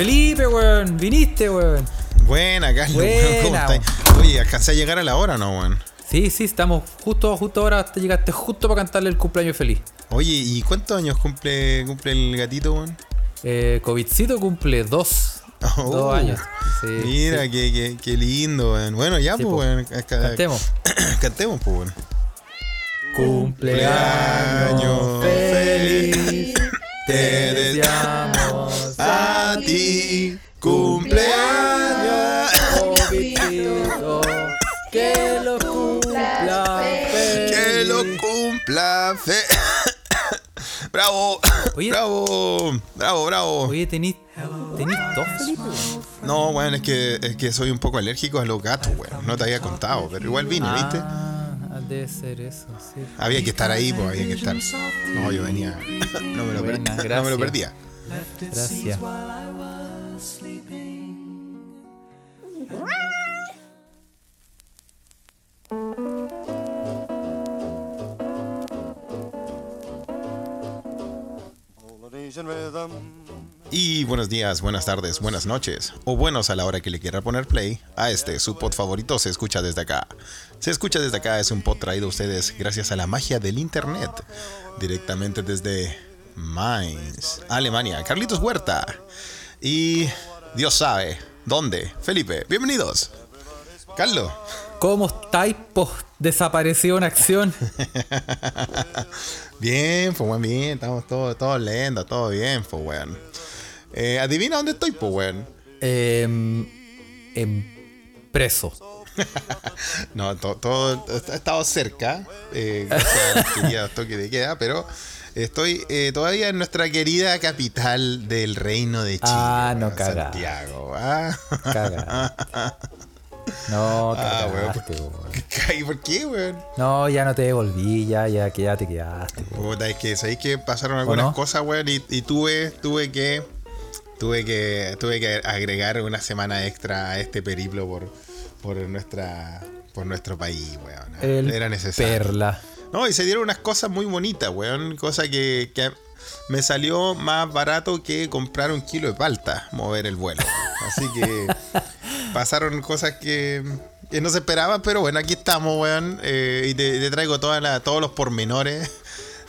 Felipe, weón, viniste, weón. Buena, Carlos. Buena, ¿Cómo estás? Oye, ¿alcancé a llegar a la hora no, weón? Sí, sí, estamos justo, justo ahora, te llegaste justo para cantarle el cumpleaños feliz. Oye, ¿y cuántos años cumple, cumple el gatito, weón? Eh, Covidcito cumple dos, Oh, dos años. Sí, Mira, sí. Qué, qué, qué lindo, weón. Bueno, ya, Sí, pues, weón. Cantemos. Cantemos, pues, weón. Cumpleaños feliz, te deseamos Ti, cumpleaños. Que lo cumpla feliz. Que lo cumpla fe. bravo, Oye. bravo, bravo, bravo. Oye, tenís, tenís dos, Felipe. No, weón, es que, es que soy un poco alérgico a los gatos, weón. No te había contado, pero igual vine, ¿viste? Ah, debe ser eso, sí. Había que estar ahí, pues había que estar. No, yo venía. No me lo, per- Buena, no me lo perdía. Gracias. Y buenos días, buenas tardes, buenas noches, o buenos a la hora que le quiera poner play a este, su pod favorito, se escucha desde acá. Se escucha desde acá es un pod traído a ustedes gracias a la magia del internet, directamente desde Mainz, Alemania. Carlitos Huerta. Y Dios sabe, ¿dónde? Felipe, bienvenidos. Carlos. ¿Cómo estáis post desapareció en acción? Bien, pues weón, bien, estamos todos todos lentos, todo bien, pues weón. Eh, adivina dónde estoy, pues weón. Em, em, preso. No, to- todo, he estado cerca, eh, gracias al toque de queda, pero estoy eh, todavía en nuestra querida capital del reino de Chile. Ah, no cagá. Santiago. Ah, Caga. No, Ah, weón, cagaste. ¿Y por qué, weón? No, ya no te devolví, ya, ya, que ya te quedaste. Puta, es que sabéis que pasaron algunas no? cosas, weón, y, y tuve, tuve que. Tuve que. Tuve que agregar una semana extra a este periplo por, por nuestra. por nuestro país, weón. El Era necesario. Perla. No, y se dieron unas cosas muy bonitas, weón. Cosa que, que me salió más barato que comprar un kilo de palta, mover el vuelo. Así que pasaron cosas que, que no se esperaban, pero bueno, aquí estamos, weón. eh, y te, te traigo toda la- todos los pormenores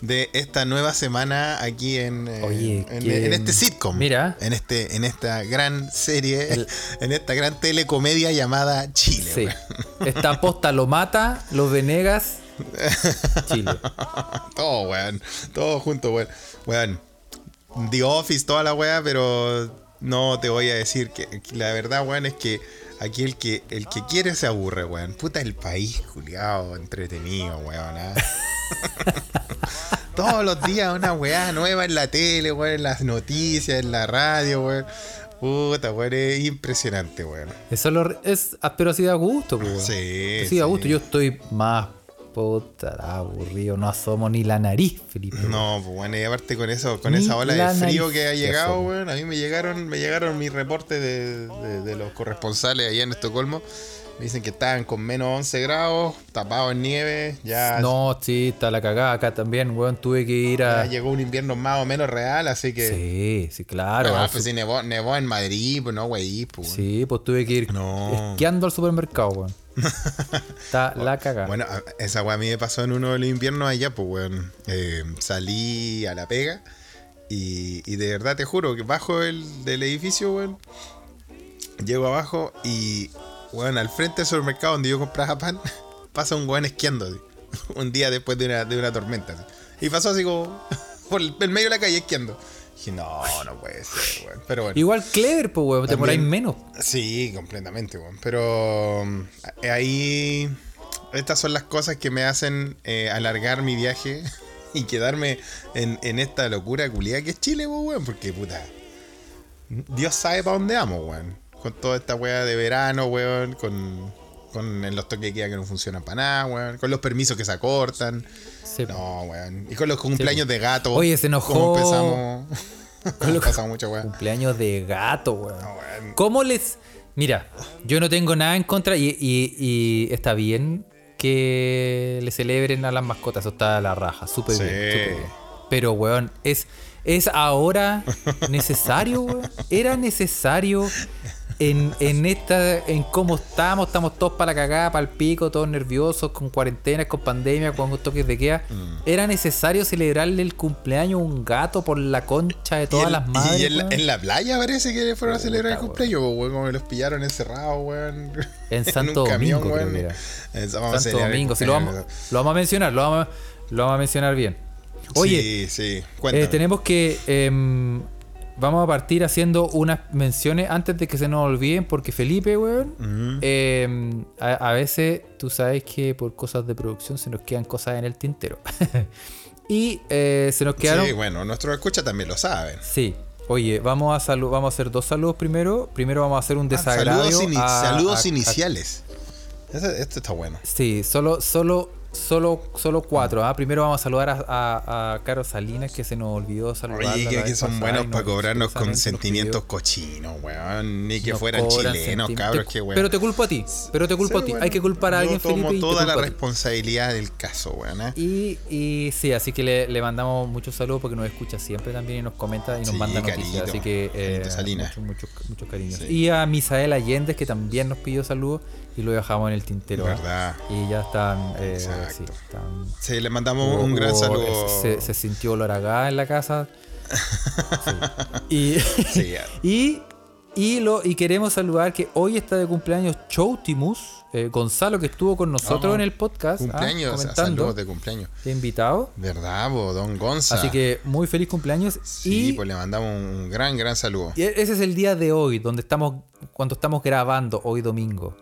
de esta nueva semana aquí en, eh, Oye, en, que- en este sitcom. mira. En, este, en esta gran serie, El- en esta gran telecomedia llamada Chile, Sí. Esta posta lo mata, los Venegas, Chile. todo, weón. Todo junto, weón. Weón. The Office, toda la weá, pero no te voy a decir que, que la verdad, weón, es que aquí el que, el que quiere se aburre, weón. Puta el país, Juliado, entretenido, weón. ¿ah? Todos los días una weá nueva en la tele, weón, en las noticias, en la radio, weón. Puta, weón, es impresionante, weón. Eso lo- es, ah, pero así da gusto, weón. Sí, Sí, sí. gusto. Yo estoy más puta aburrido. No asomo ni la nariz, Felipe. No, pues bueno, y aparte con eso, con Ni esa ola la de frío que ha llegado, weón, a mí me llegaron, me llegaron mis reportes de, de- de los corresponsales allá en Estocolmo. Me dicen que estaban con menos 11 grados, tapados en nieve, ya, No, sí, está la cagada. Acá también, weón. Tuve que ir ya a. llegó un invierno más o menos real, así que... Sí, sí, claro. Ah, al pues su- sí, nevó, nevó en Madrid, pues no, güey, pues. Sí, pues tuve que ir No. esquiando al supermercado, weón. Está la cagada. Bueno, esa weá a mí me pasó en uno de los inviernos allá, pues, weón. Eh, salí a la pega y, y de verdad te juro que bajo el, del edificio, weón. Llego abajo y, weón, al frente del supermercado donde yo compraba pan, pasa un weón esquiando, así, un día después de una, de una tormenta. así. Y pasó así como por el, el medio de la calle esquiando. Dije, no, no puede ser, weón. Pero bueno. Igual clever, pues, weón. Te demoráis menos. Sí, completamente, weón. Pero mm, ahí. Estas son las cosas que me hacen eh, alargar mi viaje y quedarme en, en esta locura culiada que es Chile, weón. Porque, puta. Dios sabe para dónde vamos, weón. Con toda esta weá de verano, weón. Con, con los toques de queda que no funcionan para nada, weón. Con los permisos que se acortan. Sí, No, weón. Y con los cumpleaños de gato. Oye, se enojó. ¿Cómo empezamos? Con los- Pasamos mucho, weón. Cumpleaños de gato, weón. No, weón. ¿Cómo les.? Mira, yo no tengo nada en contra y, y- y está bien que le celebren a las mascotas. Eso está a la raja. Súper Sí. bien. bien. Pero, weón, es, es ahora necesario, weón. Era necesario en, en esta, en cómo estamos, estamos todos para la cagada, para el pico, todos nerviosos, con cuarentenas, con pandemia, con toques de queda. Mm. Era necesario celebrarle el cumpleaños a un gato por la concha de todas en, las madres. y en, la, en playa parece que fueron a celebrar el cumpleaños, pues, weón, como que los pillaron encerrados, weón. En Santo Domingo, a Santo Domingo, si lo vamos, lo vamos a mencionar, lo vamos, a- lo vamos a mencionar bien. Oye, Sí, sí. Eh, tenemos que. em, vamos a partir haciendo unas menciones antes de que se nos olviden, porque Felipe, weón. Em, a, a veces tú sabes que por cosas de producción se nos quedan cosas en el tintero. y eh, se nos quedaron. Sí, bueno, nuestros escuchas también lo saben. Sí. Oye, vamos a salu- vamos a hacer dos saludos primero. Primero vamos a hacer un Ah, desagravio. saludos ini- a- saludos a- a- iniciales. Ese- esto está bueno. Sí, solo, solo, solo, solo cuatro. ¿ah? Primero vamos a saludar a, a, a Caro Salinas, que se nos olvidó saludar. Oye, que, que son buenos para cobrarnos con sentimientos cochinos, weón. Ni que fueran chilenos, cabros, que weón. Pero te culpo a ti, pero te culpo Sí, a ti. bueno, Hay que culpar a alguien, Yo tomo Felipe, y te toda la responsabilidad del caso, weón. ¿eh? Y, y sí, así que le, le mandamos muchos saludos porque nos escucha siempre también y nos comenta y nos Sí, manda noticias. cariñito, Así que eh, Salinas. muchos, muchos, muchos cariños. Sí. Y a Misael Allende, que también nos pidió saludos y lo dejamos en el tintero. ¿ah? Verdad. Y ya están, eh, sí, están Sí, le mandamos Hubo- un gran saludo. Se, se sintió olor a gas en la casa. Sí. Y, y, y, lo, y queremos saludar que hoy está de cumpleaños Choutimus, eh, Gonzalo, que estuvo con nosotros Vamos. en el podcast. ah, cumpleaños, sea, comentando, saludos de cumpleaños. invitado. ¿Verdad, bo, don Gonza? Así que muy feliz cumpleaños. Sí, y pues le mandamos un gran, gran saludo. y ese es el día de hoy, donde estamos, cuando estamos grabando, hoy domingo.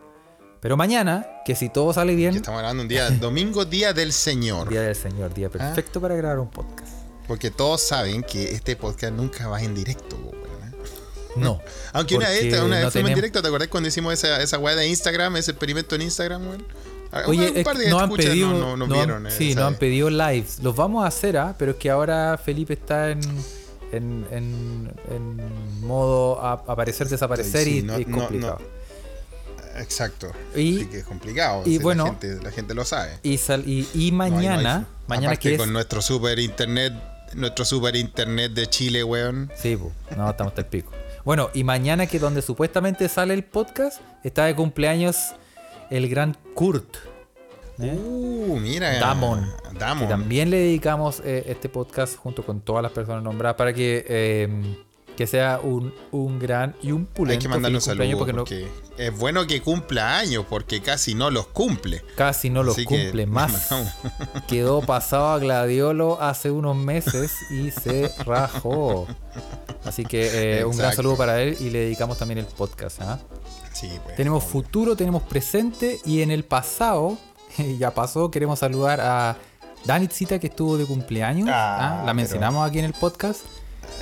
Pero mañana, que si todo sale bien, estamos grabando un día, domingo, día del Señor. día del Señor, Ah. día perfecto para grabar un podcast. Porque todos saben que este podcast nunca va en directo. No. Aunque una vez, una vez no fuimos en directo, ¿te acordás cuando hicimos esa, esa weá de Instagram, ese experimento en Instagram, weón? Ah, Oye, un par de nos han escuchas pedido, no, no- nos han- vieron. eh, sí, nos han pedido lives. Los vamos a hacer, ¿ah? pero es que ahora Felipe está en, en, en, en modo a- aparecer, desaparecer Sí, y no- es no- complicado. Exacto. Y- Así que es complicado. y si bueno, la gente, la gente lo sabe. Y, sal- y, y No mañana, mañana Aparte que es... con nuestro super internet, nuestro super internet de Chile, weón. Sí, po. no, estamos hasta el pico. Bueno, y mañana que donde supuestamente sale el podcast, está de cumpleaños el gran Kurt. ¿eh? Uh, mira. Damon. Damon. También le dedicamos eh, este podcast junto con todas las personas nombradas para que, eh, que sea un, un gran y un pulento Hay que mandarle un saludo porque no- es bueno que cumpla años porque casi no los cumple. casi no los Así cumple le más. Quedó pasado a Gladiolo hace unos meses y se rajó. Así que eh, un gran saludo para él y le dedicamos también el podcast. ¿ah? Sí, pues. Tenemos futuro, tenemos presente y en el pasado, ya pasó, queremos saludar a Danitzita que estuvo de cumpleaños. Ah, ¿ah? La mencionamos aquí en el podcast.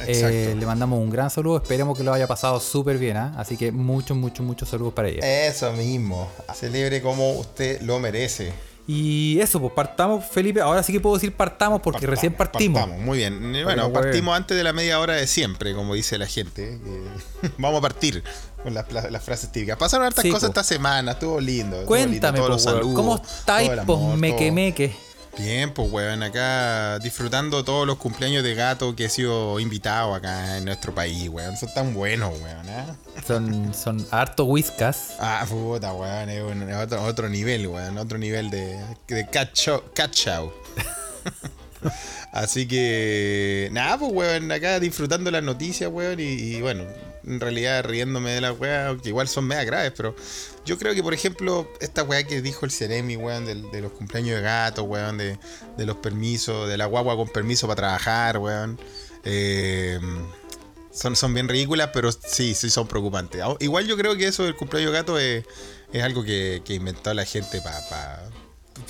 Eh, le mandamos un gran saludo, esperemos que lo haya pasado súper bien. ¿ah? Así que muchos, muchos, muchos saludos para ella. Eso mismo. Celebre como usted lo merece. Y eso, pues partamos, Felipe. Ahora sí que puedo decir partamos porque Partamos, recién partimos. partamos, muy bien. Eh, Bueno, no partimos antes de la media hora de siempre, como dice la gente. vamos a partir con las, las- las frases típicas. Pasaron hartas Sí, cosas po. esta semana, estuvo lindo. estuvo Cuéntame, lindo, todos po, los weón, saludos, ¿cómo estáis, pues, meque meque? Bien, pues weón, acá disfrutando todos los cumpleaños de gato que he sido invitado acá en nuestro país, weón. Son tan buenos, weón, ¿eh? Son, son harto whiskas. Ah, puta, weón, es, un- es otro, otro nivel, weón, otro nivel de, de. Cat show. Así que, nada, pues, weón, acá disfrutando las noticias, weón, y, y, bueno, en realidad riéndome de las weas, que igual son mega graves, pero yo creo que, por ejemplo, esta weá que dijo el Ceremi, weón, del- de, los cumpleaños de gato, weón, de, de los permisos, de la guagua con permiso para trabajar, weón, eh, son, son bien ridículas, pero sí, sí son preocupantes. Igual yo creo que eso del cumpleaños de gato es, es algo que, que inventó la gente para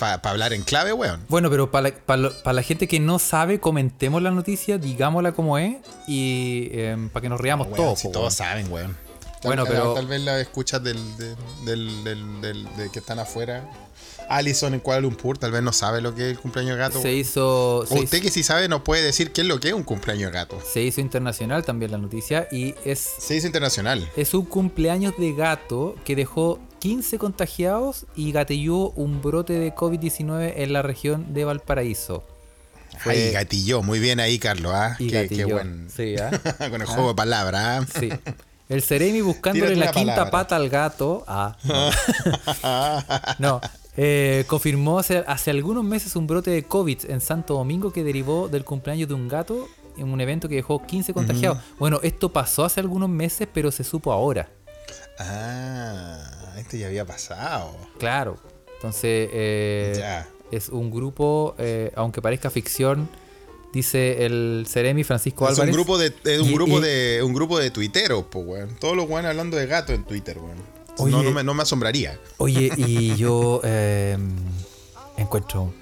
hablar en clave, weón. Bueno, pero para la, pa la gente que no sabe, comentemos la noticia, digámosla como es y para que nos riamos Weón, todos. si po, todos weón. saben, weón. Tal, Bueno, pero- Tal vez la escuchas del, de- del, del, del- de que están afuera. Allison en Kuala Lumpur tal vez no sabe lo que es el cumpleaños de gato. Se hizo, o se, usted hizo, que sí sabe nos puede decir qué es lo que es un cumpleaños de gato. se hizo internacional también la noticia y es, Se dice internacional. es un cumpleaños de gato que dejó 15 contagiados y gatelló un brote de COVID-19 en la región de Valparaíso. Fue- Ay, gatilló. Muy bien ahí, Carlos. ¿ah? Qué, qué gatilló. buen. Sí, ¿ah? Con el juego de palabras. ¿ah? Sí. El Ceremi buscándole la quinta palabra. pata al gato. Ah, no. No, eh, confirmó hace, hace algunos meses un brote de COVID en Santo Domingo que derivó del cumpleaños de un gato en un evento que dejó 15 contagiados. Bueno, esto pasó hace algunos meses, pero se supo ahora. Ah, esto ya había pasado. Claro. Entonces, eh, Ya. es un grupo, eh, aunque parezca ficción, dice el Ceremi Francisco Es un grupo de, es un Y- grupo y- de un grupo de tuiteros, pues, weón. Todos los weones hablando de gato en Twitter, weón. Oye. No, no, me, no me asombraría. Oye, y yo eh, encuentro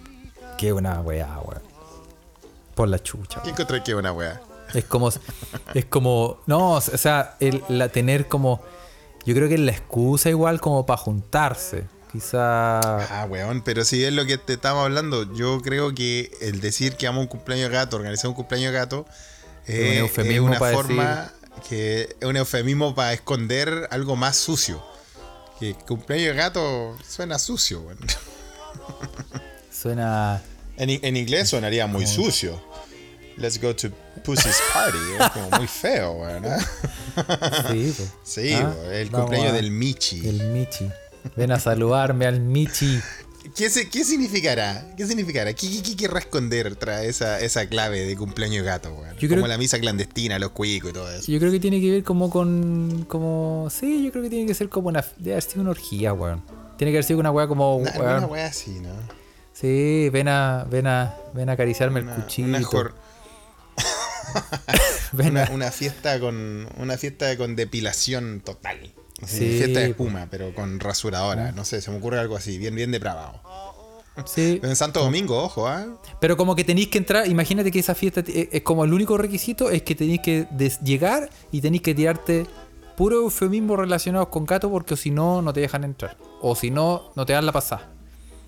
que una weá, weón. Por la chucha. ¿Qué encontré que una weá? Es como, es como, no, o sea, el, la tener como, yo creo que es la excusa igual como para juntarse. Quizá, Ah, weón, pero si es lo que te estamos hablando, yo creo que el decir que amo un cumpleaños gato, organizar un cumpleaños gato, Es eh, un es eufemismo una forma que es un eufemismo para esconder algo más sucio. Que cumpleaños gato suena sucio, weón. suena, En, en inglés sonaría muy sucio. Let's go to Pussy's party. Es como muy feo, weón. ¿eh? sí, po. Sí, Ah, el cumpleaños a- del Michi. El Michi. Ven a saludarme al Michi. ¿Qué, se- qué significará? ¿Qué significará? ¿Qué, qué, qué querrá esconder tras esa, esa clave de cumpleaños gato, weón? Yo Como creo- la misa clandestina, los cuicos y todo eso. Yo creo que tiene que ver como con, como, sí, yo creo que tiene que ser como una, debe haber sido una orgía, weón. Tiene que haber sido una weá como, Una, weón, una wea así, ¿no? Sí, ven a, ven a, ven a acariciarme el cuchillo. una jor- una- fiesta con una fiesta con depilación total. Así, Sí, fiesta de espuma, pero con rasuradora. No sé, se me ocurre algo así, bien, bien depravado. sí. En Santo Domingo, ojo, ¿ah? Pero como que tenéis que entrar, imagínate que esa fiesta es como el único requisito es que tenéis que llegar y tenéis que tirarte puro eufemismo relacionados con gato porque si no, no te dejan entrar. O si no, no te dan la pasada.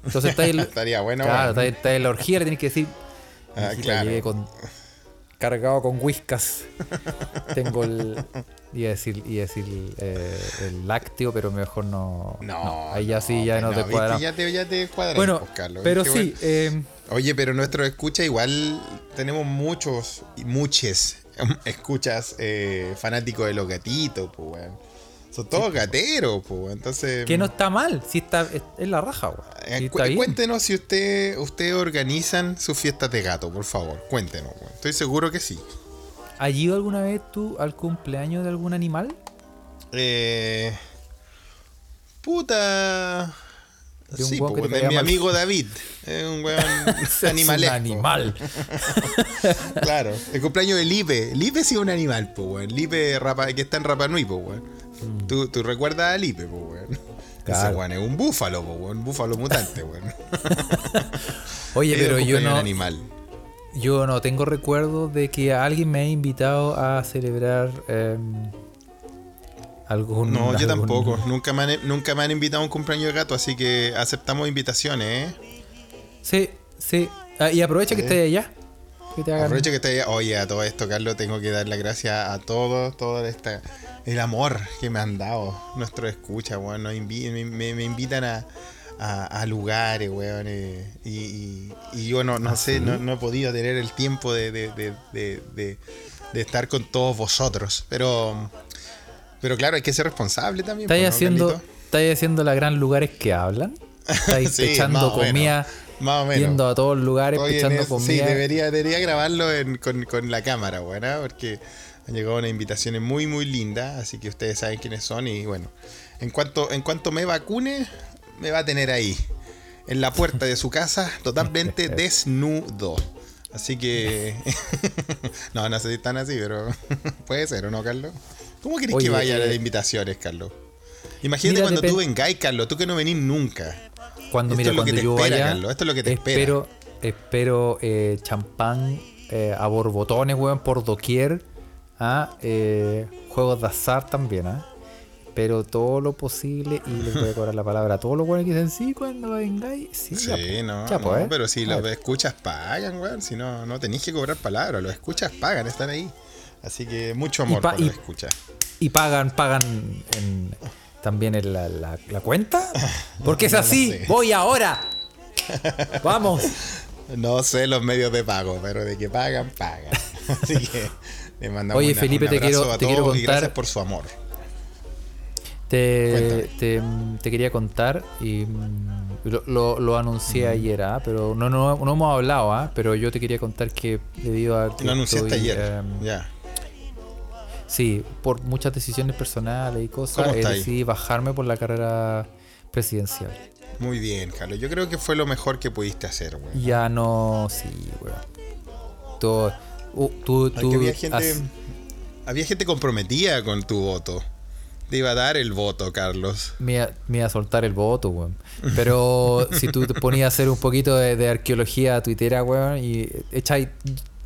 Entonces está el, Estaría bueno, claro, weón. está, está en la orgía, le tenés que decir, Ah, "Hijita, claro. llegué con, cargado con whiskas. Tengo el, iba a decir, iba a decir eh, el lácteo, pero mejor no. No, ahí ya sí, ya no, te cuadra. Ya te, ya te cuadra, Bueno, pues, Carlos. pero sí, eh, Oye, pero nuestro escucha igual tenemos muchos y escuchas eh, fanáticos de los gatitos, pues, weón. Son todos gateros, pues, entonces... que no está mal, sí está, es, es la raja, weón. eh, cu- bien. cuéntenos si usted, ustedes organizan sus fiestas de gato, por favor. Cuéntenos, weón. Estoy seguro que sí. ¿Has ido alguna vez tú al cumpleaños de algún animal? Eh, puta... De un Sí, que te de mi amigo David. Es un weón Es un animalesco. animal. Claro, el cumpleaños de Lipe. Lipe sí es un animal, pues, weón. Lipe Rapa- que está en Rapa Nui, pues, weón. ¿Tú, tú recuerdas a Lipe, pues, weón. Ese Mm. Weón es un búfalo, pues, weón. Un búfalo mutante, weón. Oye, pero yo no, animal. yo no tengo recuerdo de que alguien me haya invitado a celebrar em, algún. No, yo tampoco. Nunca me, han, nunca me han invitado a un cumpleaños de gato, así que aceptamos invitaciones, ¿eh? Sí, sí. Ah, y aprovecha que Sí. estés allá. Que te hagan. Aprovecho que allá. Oye, a todo esto, Carlos, tengo que dar las gracias a todos, todo esta, el amor que me han dado weón. Nos invi- me, me- me invitan a, a- a lugares, weón. eh, y, y- y yo no, no ¿Ah, sé, sí? no, no he podido tener el tiempo de, de- de- de- de- de estar con todos vosotros. Pero, pero claro, hay que ser responsable también. ¿Estáis pues, ¿no, haciendo, estáis haciendo la gran lugares que hablan? ¿Estáis Sí, echando comida? Más o menos. Yendo a todos los lugares, Estoy eso. Sí, debería, debería grabarlo en- con, con la cámara, bueno, porque han llegado unas invitaciones muy, muy lindas, así que ustedes saben quiénes son y bueno, en cuanto, en cuanto me vacune, me va a tener ahí, en la puerta de su casa, totalmente desnudo. Así que... no, no sé si están así, pero puede ser, ¿o no, Carlos? ¿Cómo querés Oye, que vaya a eh, las invitaciones, Carlos? Imagínate cuando tú vengáis, Carlos, tú que no venís nunca. Cuando, Esto mira, cuando yo espera, vaya, Carlos, esto es lo que te espera. espero, espero eh, champán eh, a borbotones, weón, por doquier. ¿ah? Eh, juegos de azar también, ¿ah? Pero todo lo posible, y les voy a cobrar la palabra a todos los buenos que dicen, sí, cuando vengáis, sí, Sí, ya, no, ya, po, no, pero si los ver. escuchas pagan, weón. Si no, no tenéis que cobrar palabras, los escuchas pagan, están ahí. Así que mucho amor por y- los escuchas. Y pagan, pagan en- también en la, la- la cuenta. Porque es así, voy ahora. Vamos. No sé los medios de pago, pero de que pagan, pagan. Así que le mandamos Oye, una- Felipe, un te quiero- a te quiero todos y contar- gracias por su amor. Te, te, te quería contar y mm, lo, lo- lo anuncié ayer, ¿ah? pero no, no, no hemos hablado, ¿ah? pero yo te quería contar que debido a Lo anunciaste estoy, ayer. em, ya. Sí, por muchas decisiones personales y cosas, ¿Cómo eh, decidí bajarme por la carrera presidencial. Muy bien, Carlos. Yo creo que fue lo mejor que pudiste hacer, güey. Ya no, sí, weón. Tú, uh, tú, había gente, has- había gente comprometida con tu voto. Te iba a dar el voto, Carlos. me, iba- me iba a soltar el voto, weón. Pero si tú te ponías a hacer un poquito de, de arqueología tuitera, weón, y echáis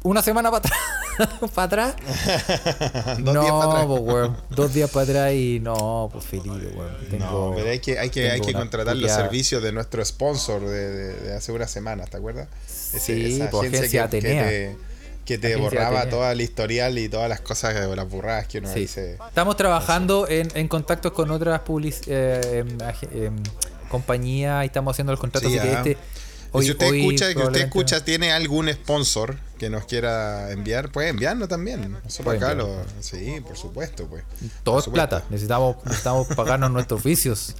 una semana para atrás, para atrás, Dos no, días para atrás. pues, weón. Dos días para atrás y no, pues Felipe, weón. Tengo- no, pero hay que, hay que, hay que una contratar los servicios de nuestro sponsor de, de- de hace unas semanas, ¿te acuerdas? Sí, pues, agencia que, que te, que te Agencia borraba todo el historial y todas las cosas, las burradas que uno Sí. dice. Estamos trabajando en, en contactos con otras public, eh, em, em, compañías y estamos haciendo los contratos. Sí, así que ah. Este, Y si usted escucha, que usted escucha, tiene algún sponsor que nos quiera enviar, puede enviarnos también. Nosotros acá lo, sí, por supuesto, pues. Todo es plata. Necesitamos, necesitamos pagarnos nuestros vicios.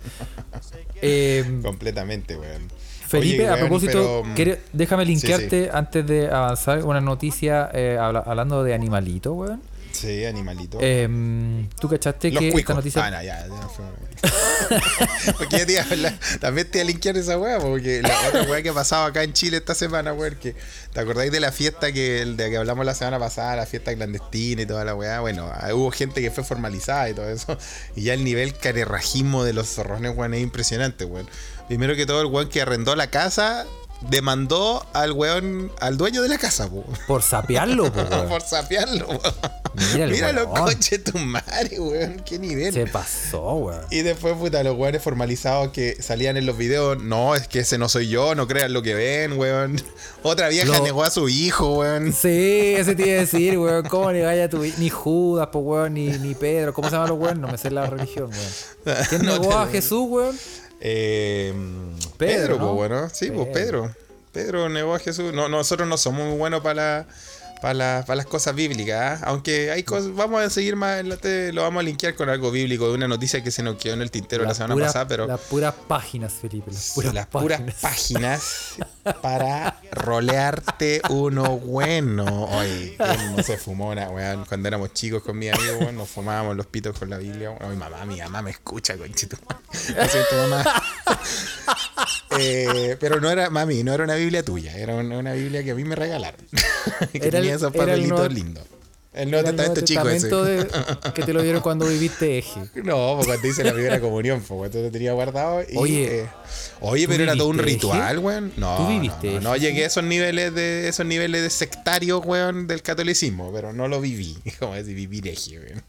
Em, Completamente, weón. Felipe, Oye, a propósito, pero, mm, déjame sí, linkearte antes de avanzar una noticia eh, habla- hablando de animalito, weón. Sí, animalito. Em, ¿Tú cachaste Los que esta noticia... Ah, no, ya, ya fue. porque ya te iba a hablar- también te iba a linkear esa weá, porque la otra weá que pasaba acá en Chile esta semana, weón, que ¿te acordáis de la fiesta que de que hablamos la semana pasada, la fiesta clandestina y toda la weá? Bueno, ah, hubo gente que fue formalizada y todo eso, y ya el nivel carerrajismo de los zorrones, weón, es impresionante, weón. Primero que todo, el weón que arrendó la casa demandó al weón, al dueño de la casa, po. Por sapearlo, po, weón. por sapearlo, weón. Mira los coches tu madre, weón, qué nivel. Se pasó, weón. Y después, puta, los weones formalizados que salían en los videos. No, es que ese no soy yo, no crean lo que ven, weón. Otra vieja Lo- negó a su hijo, weón. Sí, ese te iba a decir, weón. ¿Cómo vaya a tu Ni Judas, po, weón, ni, ni Pedro. ¿Cómo se llaman los weón? No me sé la religión, weón. ¿Quién No negó a Jesús, weón? Eh, Pedro, Pedro, ¿no? pues bueno. Sí, pues Pedro. Pedro negó a Jesús. No, nosotros no somos muy buenos para la- para la- para las cosas bíblicas, ¿ah? aunque hay cosas, vamos a seguir más adelante, lo vamos a linkear con algo bíblico, de una noticia que se nos quedó en el tintero la semana pasada, pero Las puras páginas, Felipe. Las puras, las puras páginas para rolearte uno bueno. Oye, ¿quién no se fumó una, weón? Cuando éramos chicos con mi amigo, weón, nos fumábamos los pitos con la Biblia. Ay, mamá, mi mamá me escucha, conchito. Siento, mamá. Eh, pero no era, mami, no era una Biblia tuya, era una, una Biblia que a mí me regalaron. que Era el- tenía esos papelitos lindos. El Nuevo Era el Nuevo Testamento chico ese. Testamento de- que te lo dieron cuando viviste eje. No, pues cuando hice la primera comunión, pues entonces lo tenía guardado. Y, Oye, eh, oye, ¿tú pero era todo un ritual, weón. No, ¿Tú no, viviste no, llegué a esos niveles de esos niveles de sectario, weón, del catolicismo, pero no lo viví. Como decir, vivir eje, weón.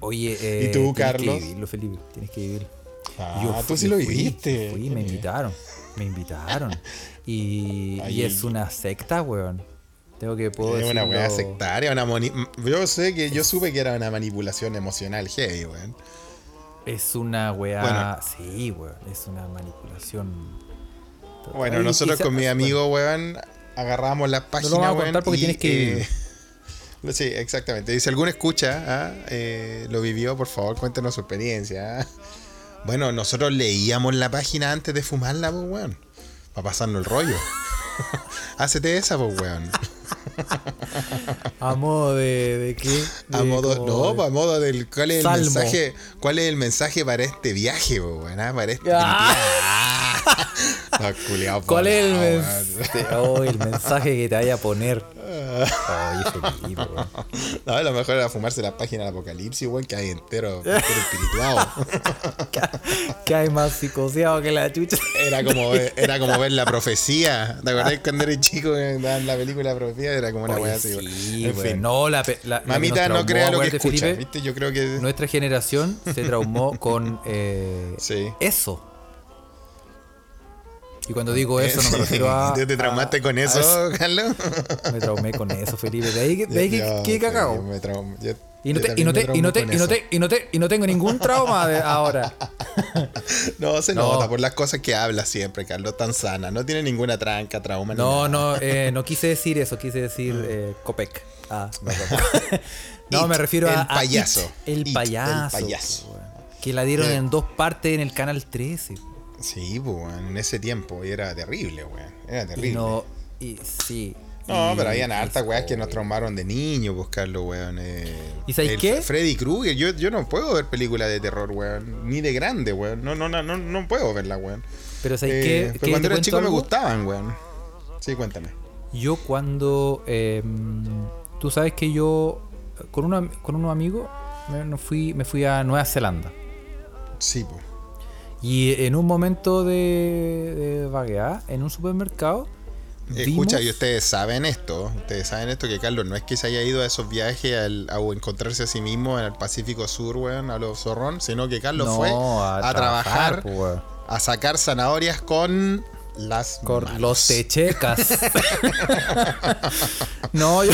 Oye, eh, ¿Y tú, tienes Carlos? que vivirlo, Felipe. Tienes que vivirlo. Ah, Yo tú fui- sí lo fui, viviste. fui, me invitaron. Me invitaron. Y, Ay, y ay, es una secta, weón. Tengo que puedo Es una weá sectaria, una moni- Yo sé que yo supe que era una manipulación emocional heavy, weón. Es una weá. Bueno. Sí, weón. Es una manipulación. total. Bueno, Y nosotros quizá- con mi bueno, amigo, weón, agarramos las páginas, vamos a contar porque y, tienes que eh, Sí, exactamente. Y si alguno escucha, ah, eh, lo vivió, por favor, cuéntenos su experiencia. ah. Bueno, nosotros leíamos la página antes de fumarla, pues, weón. Para pasarnos el rollo. Hácete esa, pues, weón. A modo de, de qué? A modo, no, de- a modo del cuál es el mensaje, cuál es el mensaje para este viaje, pues, weón, ah, para este Ah. culiao, ¿Cuál es el, volado, mens- weón. oh, el mensaje que te vaya a poner? Oye, Felipe, weón. No, lo mejor era fumarse la página del apocalipsis, weón, que hay entero, entero espirituado. Que hay más psicoseado que la chucha. Era como, ver, era como ver la profecía. ¿Te acordás cuando eres chico que daban la película profecía? Era como una weá así, sí. En fin. No, la, la- la Mamita, no crea lo que escucha, Felipe, ¿viste? Yo creo que. Nuestra generación se traumó con eh, Sí. eso. Y cuando digo eso no me refiero a. ¿Tú te traumaste a- con a eso, Carlos? Me traumé con eso, Felipe. De ahí, que- de ahí que, Yo- que yo cagado. me traumé. Yo Y no, te- y, no te- y, no te- y, no te- y no te- y no tengo ningún trauma de ahora. No, se No. nota por las cosas que habla siempre, Carlos, tan sana. No tiene ninguna tranca, trauma. No, no, eh, no quise decir eso, quise decir eh, Copec. Ah, no, me refiero a. el payaso. El It, el payaso. payaso. Que la dieron Sí. en dos partes en el canal 13. Sí, pues, en ese tiempo. Y era terrible, weón. Era terrible. Y no. Y sí. No, y- pero habían hartas weas que nos traumaron de niño, pues, Carlos, weón. eh, ¿Y sabes qué? Freddy Krueger. Yo, yo no puedo ver películas de terror, weón. Ni de grande, weón. No, no, no, no, no puedo verla, weón. Pero ¿sabes Eh, qué? pero ¿Qué cuando era chico me gustaban, weón. Sí, cuéntame. Yo cuando... eh, tú sabes que yo con, una- con unos amigos me, fui, me fui a Nueva Zelanda. Sí, pues. Y en un momento de, de vaguear, en un supermercado... Escucha, vimos- y ustedes saben esto, ustedes saben esto que Carlos no es que se haya ido a esos viajes al- a encontrarse a sí mismo en el Pacífico Sur, weón, a los zorrón, sino que Carlos No, fue a a, trabajar, trabajar, weón. a sacar zanahorias con las manos. los techecas. no, yo,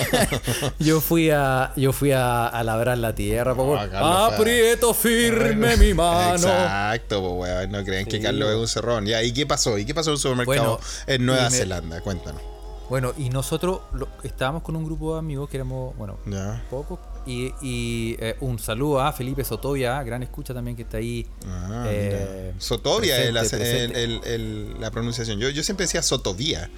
yo fui a yo fui a, a labrar la tierra, Carlos Aprieto firme mi mano. Exacto, po, weón, no creen que Carlos es un cerrón. Ya, ¿y qué pasó? ¿Y qué pasó en un supermercado Bueno, en Nueva Zelanda? Cuéntanos. Bueno, y nosotros lo- estábamos con un grupo de amigos que éramos, bueno, pocos. Y, y, eh, un saludo a Felipe Sotovia, gran escucha también que está ahí. Ah, eh. Sotovia es la, presente, el- presente. el- el- la pronunciación. Yo, yo siempre decía Sotovia.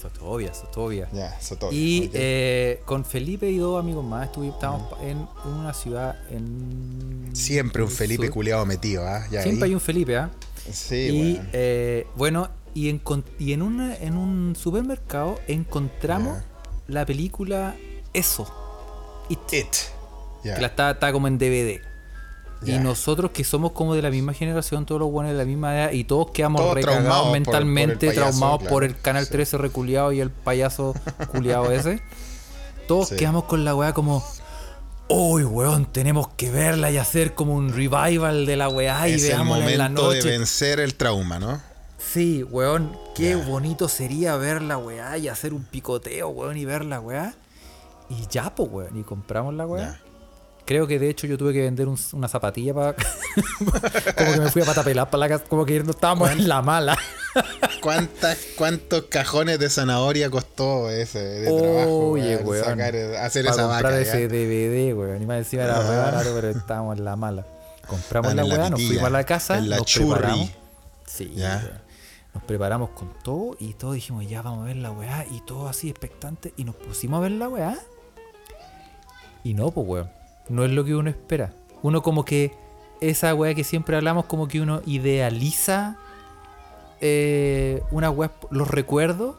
Sotovia, Sotovia. Ya, Sotovia. Y eh, con Felipe y dos amigos más estuvimos, estábamos en una ciudad en... Siempre un el Felipe culiado metido, ¿ah? Siempre ahí. hay un Felipe, ¿ah? Sí, y weón. eh, bueno, y, encon- y en, una, en un supermercado encontramos la película Eso. It, que la está, está como en DVD. Y nosotros que somos como de la misma generación, todos los buenos de la misma edad, y todos quedamos Todos recagados traumados por- por el mentalmente, payaso, traumados claro. por el Canal Sí. 13 reculeado y el payaso culiado ese. Todos Sí. quedamos con la weá como, uy, weón, tenemos que verla y hacer como un revival de la weá y es el veámosla en la momento de noche. vencer el trauma, ¿no? Sí, weón, qué bonito sería ver la weá y hacer un picoteo, weón, y ver la weá. Y ya, pues, weón, y compramos la weá. Creo que de hecho yo tuve que vender un- una zapatilla para. como que me fui a patapelar para la casa, como que no estábamos en la mala. ¿Cuántas, ¿Cuántos cajones de zanahoria costó ese de trabajo? Oye, weón, weón. sacar- hacer para esa comprar vaca. ese ya? DVD, weón. Y más encima era Ah. barato, pero estábamos en la mala. Compramos Estaban la weá, nos fuimos a la casa, en la nos churri. Sí, Ya. Nos preparamos con todo y todos dijimos, ya vamos a ver la weá. Y todo así expectante. Y nos pusimos a ver la weá. Y no, pues weón. No es lo que uno espera. Uno como que esa weá que siempre hablamos, como que uno idealiza eh, una weá, los recuerdos.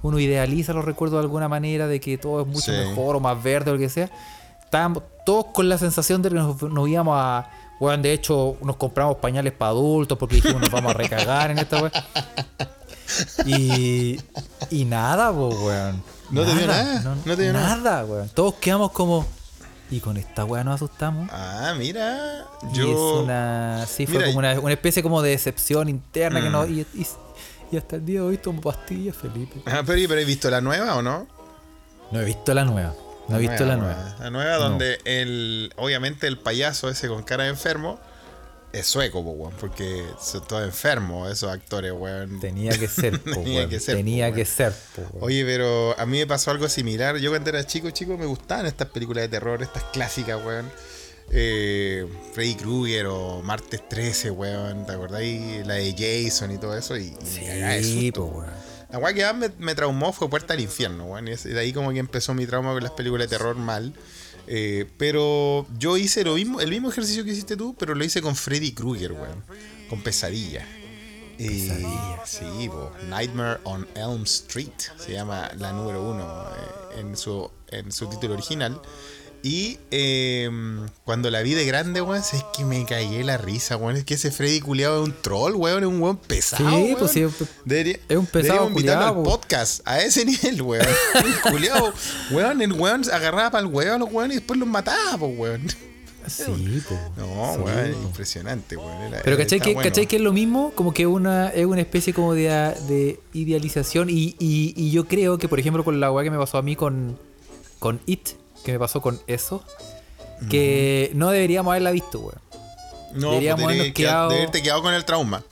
Uno idealiza los recuerdos de alguna manera de que todo es mucho Sí. mejor o más verde o lo que sea. Estábamos todos con la sensación de que nos, nos íbamos a. Weón, de hecho, nos compramos pañales para adultos porque dijimos nos vamos a recagar en esta weá. Y, y nada, po, weón. No te dio nada, no te dio nada. nada, weón. Todos quedamos como. Y con esta weá nos asustamos. Ah, mira. Y Yo. es una. Sí, fue como una, una especie como de decepción interna que Mm. no. Y, y- y hasta el día de hoy tomo pastillas, Felipe. Ah, pero, pero ¿has visto la nueva o no? No he visto la nueva. No he visto la nueva. La nueva No. donde el. Obviamente el payaso ese con cara de enfermo. Es sueco, weón. Porque son todos enfermos esos actores, weón. Tenía que ser, po, Tenía weón. que ser, Tenía po, que ser, po, weón. Oye, pero a mí me pasó algo similar. Yo cuando era chico, chico, me gustaban estas películas de terror, estas clásicas, weón. Eh, Freddy Krueger o Martes 13, weón. ¿Te acordáis? La de Jason y todo eso. Y, y me Sí, susto, weón. La weá que más me, me traumó fue Puerta al Infierno, weón. De ahí como que empezó mi trauma con las películas de terror mal. Eh, pero yo hice lo mismo, el mismo ejercicio que hiciste tú, pero lo hice con Freddy Krueger, weón. Con pesadilla. Y- Pesadilla. sí, po. Nightmare on Elm Street. Se llama la número uno eh, en, su, en su título original. Y eh, cuando la vi de grande, weón, es que me cagué la risa, weón. Es que ese Freddy culiado es un troll, weón. Es un weón pesado. Sí, weón. pues sí, es un pe- Debería- es un pesado invitarlo al po. podcast a ese nivel, weón. Un culiao, weón, el weón agarraba para el weón a los weones y después los mataba, pues, weón. Sí, po. No, Sí, weón, po. impresionante, weón. Era- Pero ¿cachai que, bueno. ¿cachai que es lo mismo? Como que una, es una especie como de, de idealización. Y, y- y yo creo que, por ejemplo, con la weá que me pasó a mí con, con It, que me pasó con eso, que no deberíamos haberla visto, weón. No, Deberíamos pues, habernos quedado- quedado- de haberte quedado con el trauma.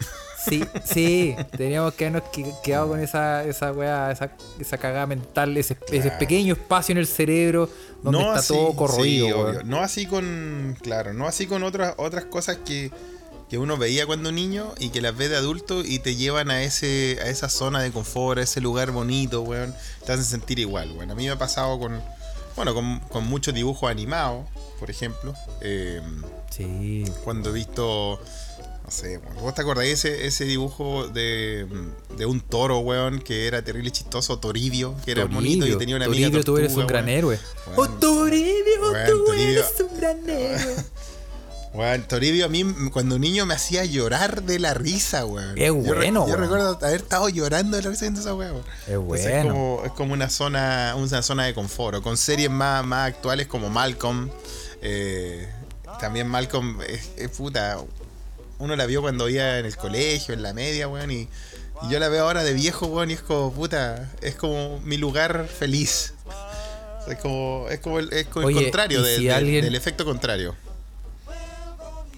Sí, sí, teníamos que habernos que- quedado con esa, esa weá, esa, esa cagada mental, ese, pequeño espacio en el cerebro donde está así, todo corroído, sí, obvio. No así con. Claro, no así con otras, otras cosas que, que uno veía cuando niño y que las ve de adulto y te llevan a ese a esa zona de confort, a ese lugar bonito, weón. Te hacen sentir igual, weón. A mí me ha pasado con. Bueno, con, con muchos dibujos animados, por ejemplo. Eh, Sí. cuando he visto. No sé, ¿vos te acordáis ese, ese dibujo de, de un toro, weón, que era terrible chistoso, Toribio, que era bonito y tenía una amiga Toribio, tú eres un tortuga, gran héroe. Oh, Toribio, weón, tú Toribio. eres un gran héroe. Weón, Toribio a mí cuando niño me hacía llorar de la risa, weón. Es Yo re- bueno, Yo, weón. recuerdo haber estado llorando de la risa viendo esa weón. Es Entonces, bueno. Es como, es como una zona, una zona de confort. o Con series más, más actuales como Malcolm. eh, también Malcolm es, es puta. Uno la vio cuando iba en el colegio, en la media, weón. Y, y yo la veo ahora de viejo, weón. Y es como, puta, es como mi lugar feliz. Es como, es como el, es como el contrario, de- si de- alguien- del efecto contrario.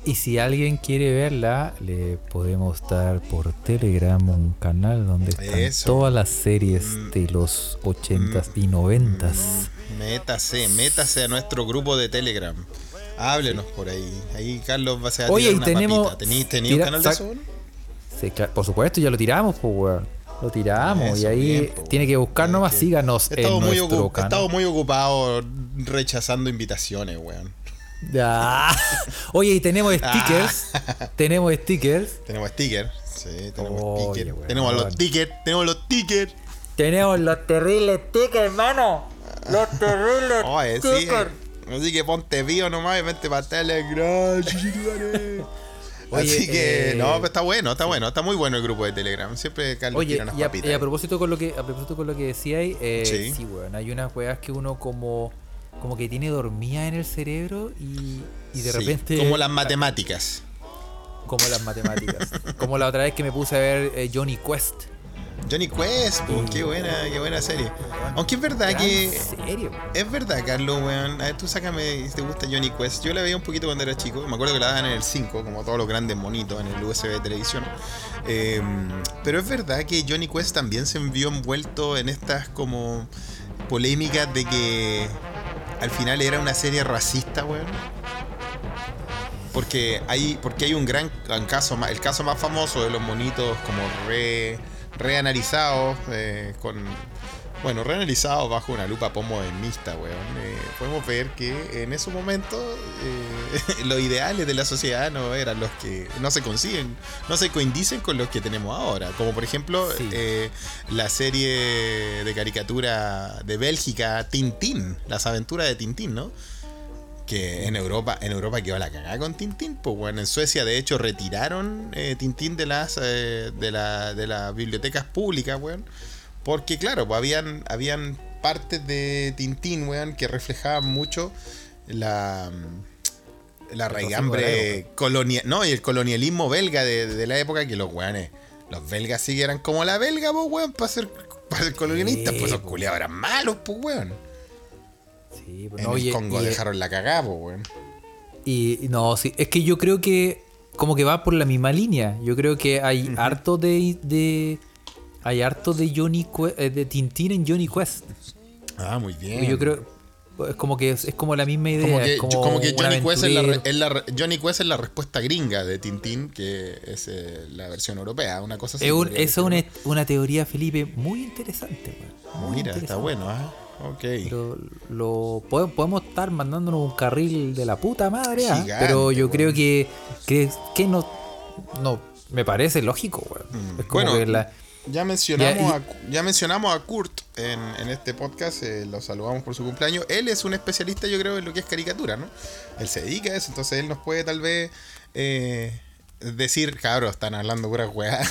Y si alguien quiere verla, le podemos dar por Telegram un canal donde están Eso. todas las series Mm. de los 80s y 90s. Métase, métase a nuestro grupo de Telegram. Háblenos por ahí. Ahí Carlos va a ser Oye, y una tenemos- papita. ¿Tení, tení un canal de eso? Sí, claro, por supuesto, ya lo tiramos, pues. Lo tiramos y ahí bien, po, tiene que buscar nomás, que síganos He en estado, muy nuestro ocu- he canal. estado muy ocupado rechazando invitaciones, weón. Ya. Oye, y tenemos Ah. stickers. tenemos stickers. Tenemos stickers. Sí, tenemos Oye, stickers. weón. Tenemos los tickets. Tenemos los tickets. Tenemos los terribles stickers, hermano. Los terribles Oye, sí. stickers. Así que ponte vivo nomás y vente para Telegram. Oye, Así que, eh, no, pero está bueno, está bueno, está muy bueno el grupo de Telegram. Siempre Oye, y a, y a propósito con lo que a propósito con lo que decíais, eh, Sí. sí. weón, hay unas weas que uno como como que tiene dormida en el cerebro y, y de Sí, repente Como las matemáticas. como las matemáticas. como la otra vez que me puse a ver eh, Johnny Quest. Johnny Quest, po, qué buena, qué buena serie. Aunque es verdad Gran que. weón. Es verdad, Carlos, weón. A ver, tú sácame si te gusta Johnny Quest. Yo la veía un poquito cuando era chico. Me acuerdo que la daban en el 5, como todos los grandes monitos en el USB de televisión. Eh, pero es verdad que Johnny Quest también se vio envuelto en estas como polémicas de que al final era una serie racista, weón. Porque hay, porque hay un gran caso, el caso más famoso de los monitos como re, reanalizados, eh, con, bueno, reanalizados bajo una lupa posmodernista, weón. Eh, podemos ver que en esos momentos eh, los ideales de la sociedad no eran los que no se consiguen, no se coindicen con los que tenemos ahora. Como por ejemplo Sí. eh, la serie de caricatura de Bélgica, Tintín, las aventuras de Tintín, ¿no? que en Europa en Europa quedó la cagada con Tintín pues bueno en Suecia de hecho retiraron eh, Tintín de las de, la, de las bibliotecas públicas weón porque claro pues habían habían partes de Tintín weón que reflejaban mucho la la raigambre colonial no y el colonialismo belga de, de la época que los weones los belgas sí que eran como la belga pues weón para ser para ser colonialistas Sí, pues los po. culiados eran malos pues weón Sí, pues, en no, el oye, Congo y- dejaron la cagada pues weón Y y no, sí, es que yo creo que como que va por la misma línea. Yo creo que hay harto de, de hay harto de Johnny Que- eh, de Tintín en Johnny Quest. Ah, muy bien. Yo creo es como que es, es como la misma idea, como que, es como, como que un Johnny, Quest es la, es la Johnny Quest es la respuesta gringa de Tintín, que es eh, la versión europea, una cosa así. Es un- esa es una, teoría, Felipe, muy interesante. Muy Mira, está bueno, ¿ah? Ok. Pero lo, pode- podemos estar mandándonos un carril de la puta madre, ¿ah? Gigante, pero yo creo que, que, que no, no, me parece lógico, weón. Mm. Es como Bueno, que la, Ya mencionamos, Ya, a, ya mencionamos a Kurt en, en este podcast, eh, lo saludamos por su cumpleaños. Él es un especialista, yo creo, en lo que es caricatura, ¿no? Él se dedica a eso, entonces él nos puede tal vez eh, decir, cabros, están hablando puras weas.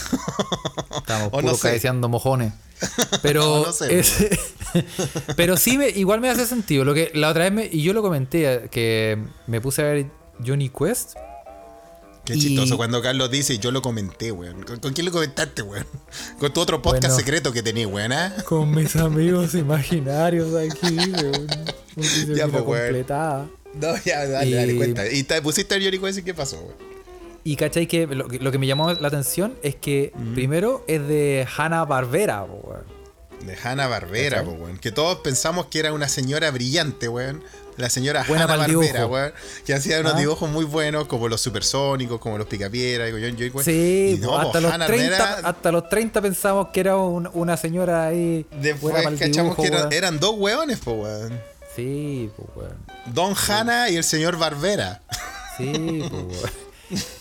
Estamos O puro no sé. mojones. Pero, O no sé, es- pero sí, me, igual me hace sentido. Lo que la otra vez, me- y yo lo comenté, que me puse a ver Johnny Quest. Qué Y- chistoso cuando Carlos dice, yo lo comenté, weón. ¿Con, con quién lo comentaste, weón? Con tu otro podcast Bueno. secreto que tenías, weón, ¿ah? Con mis amigos imaginarios aquí, weón. Ya, pues, weón. completada. No, ya, dale, dale, cuenta. Y te pusiste a Johnny Quest y qué pasó, weón. Y cachai que lo, que lo que me llamó la atención es que Mm. primero es de Hanna Barbera, weón. De Hanna Barbera, weón. Que todos pensamos que era una señora brillante, weón. La señora Buena Hanna Barbera, weón. Que hacía unos Ah. dibujos muy buenos, como los supersónicos, como los picapiedra, y Johnny Quest. Sí, Y no, po, hasta, po, los Hanna 30, Barbera, hasta los 30 pensamos que era un- una señora ahí. Después cachamos que eran, dos weones, po, weón. Sí, pues, weón. Don Hanna y el señor Barbera. Sí, pues, weón.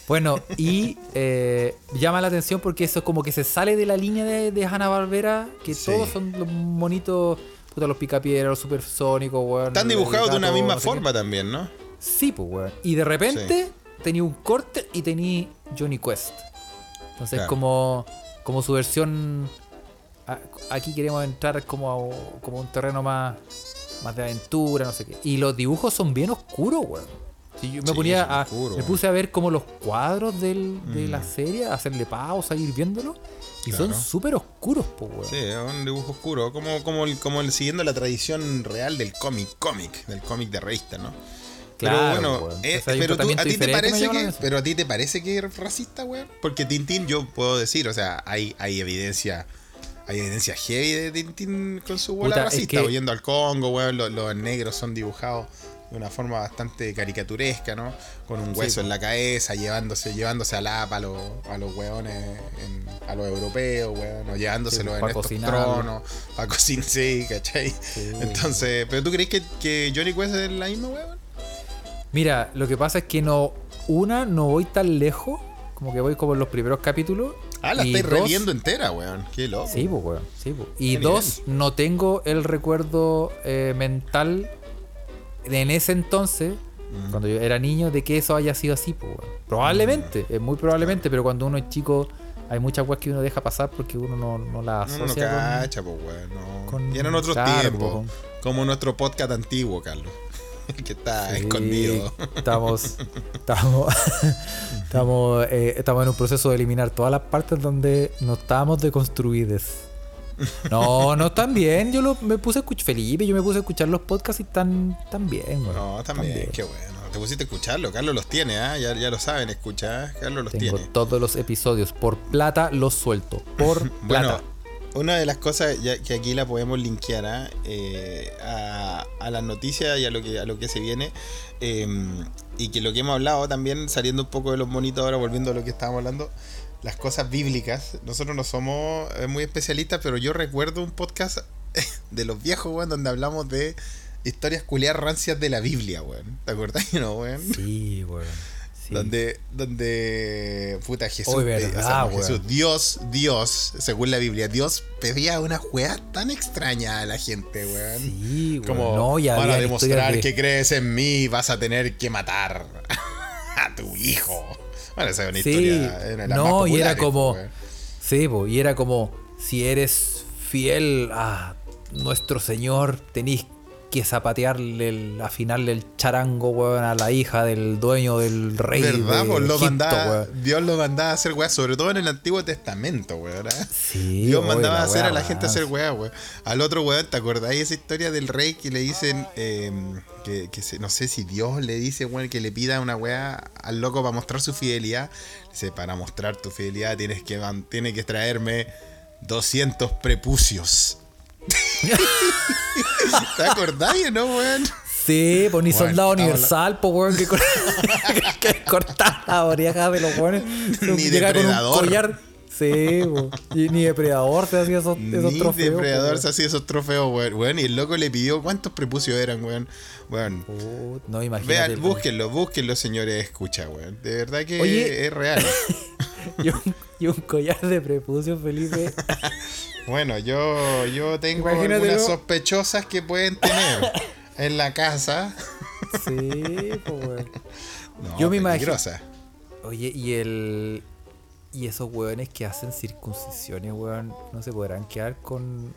Bueno, y eh, llama la atención porque eso como que se sale de la línea de, de Hanna Barbera, que Sí. todos son los monitos, puta, los picapiedras, los supersónicos, weón. Están dibujados de una misma no sé forma también, ¿no? Sí, pues, weón. Y de repente tenía un corte y tenía Johnny Quest. Entonces, Claro. como, como su versión. Aquí queremos entrar como a como un terreno más, más de aventura, no sé qué. Y los dibujos son bien oscuros, weón. Si yo me Sí, ponía a. me puse a ver como los cuadros del- de Mm. la serie, a hacerle pausa, ir viéndolo. Y son súper oscuros, pues, weón. Sí, es un dibujo oscuro, como, como, el, como el- siguiendo la tradición real del cómic, cómic, del cómic de revista, ¿no? Claro, pero bueno, eh, O sea, pero tú, tratamiento a ti te diferente, me parece llama la que, atención. pero a ti te parece que es racista, weón, porque Tintín yo puedo decir, o sea, hay, hay evidencia, hay evidencia heavy de Tintín con su bola Puta, es racista, que- oyendo al Congo, weón, los, los negros son dibujados de una forma bastante caricaturesca, ¿no? Con un hueso po. en la cabeza, llevándose, llevándose a la a los, a los weones, en- a los europeos, weón, o llevándoselos Sí, en estos cocinarlo. tronos, para cocinar, sí, ¿cachai? Entonces, ¿pero tú crees que, que Johnny Quest es la misma, weón? Mira, lo que pasa es que no. Una, no voy tan lejos. Como que voy como en los primeros capítulos. Ah, la y estáis dos- reviendo entera, weón. Qué loco. Sí, pues, weón. Sí, pues. Y Qué dos, no tengo el recuerdo eh, mental en ese entonces, Mm. cuando yo era niño, de que eso haya sido así, pues. Probablemente, es muy probablemente, pero cuando uno es chico, hay muchas weas que uno deja pasar porque uno no, no las No, no asocia con- cacha, pues. No. con- Y eran otros claro, tiempos. con- Como nuestro podcast antiguo, Carlos. que está Sí, escondido. Estamos, estamos, estamos, eh, estamos en un proceso de eliminar todas las partes donde no estábamos deconstruidos. No, no están bien. Yo lo, me puse a escuchar, Felipe, yo me puse a escuchar los podcasts y están, están bien, weón. No, también, Están bien. qué bueno. Te pusiste a escucharlo. Carlos los tiene, ¿ah? Ya, ya lo saben, escucha. ¿ah? Carlos los Tengo tiene. todos los episodios. Por plata los suelto. Por Bueno, plata. una de las cosas ya que aquí la podemos linkear ¿ah? Eh, a, a las noticias y a lo que, a lo que se viene. eh, y que lo que hemos hablado también, saliendo un poco de los monitos ahora, volviendo a lo que estábamos hablando, las cosas bíblicas. Nosotros no somos eh, muy especialistas, pero yo recuerdo un podcast de los viejos, weón, donde hablamos de historias culiadas rancias de la Biblia, weón. ¿Te acordás, no, weón? Sí, weón. Sí. Donde, donde, puta, Jesús, Oh, o sea, verdad, no, Jesús. Dios, Dios, según la Biblia, Dios pedía una weá tan extraña a la gente, weón. Sí, weón. Como, no, ya para demostrar de- que crees en mí, vas a tener que matar a tu hijo. Bueno, esa es una Sí, historia, era la no, y era como- weón. Sí, po, y era como, si eres fiel a nuestro Señor, tenéis que zapatearle, el, afinarle el charango, weón, a la hija del dueño del rey ¿Verdad? de lo Egipto, mandaba, weón. Dios lo mandaba a hacer weá, sobre todo en el Antiguo Testamento, weón. ¿eh? Sí, Dios mandaba a hacer weá a la gente a hacer weá, weón. Al otro weón, ¿te acordáis esa historia del rey que le dicen, eh, que, que se- no sé si Dios le dice, weón, que le pida una weá al loco para mostrar su fidelidad? Dice, para mostrar tu fidelidad tienes que, tienes que traerme 200 prepucios. ¿Te acordáis, no, weón? Sí, pues ni Bueno, soldado universal, pues weón, que, que cortar las orejas de los weones. Ni Llega con un depredador. collar. Sí, y ni depredador se hacía esos, esos Ni trofeos. depredador po, se hacía esos trofeos, weón. Weón, Y el loco le pidió, ¿cuántos prepucios eran, weón? Weón. Put- No, imagínate. Vean, búsquenlo, búsquenlo, señores, escucha, weón. De verdad que Oye. es real. Y un, y un collar de prepucio, Felipe. Bueno, yo, yo tengo Imagínatelo. algunas sospechosas que pueden tener en la casa. Sí, pues weón. No, Yo me imagino-. Oye, y el. Y esos weones que hacen circuncisiones, weón, no se podrán quedar con,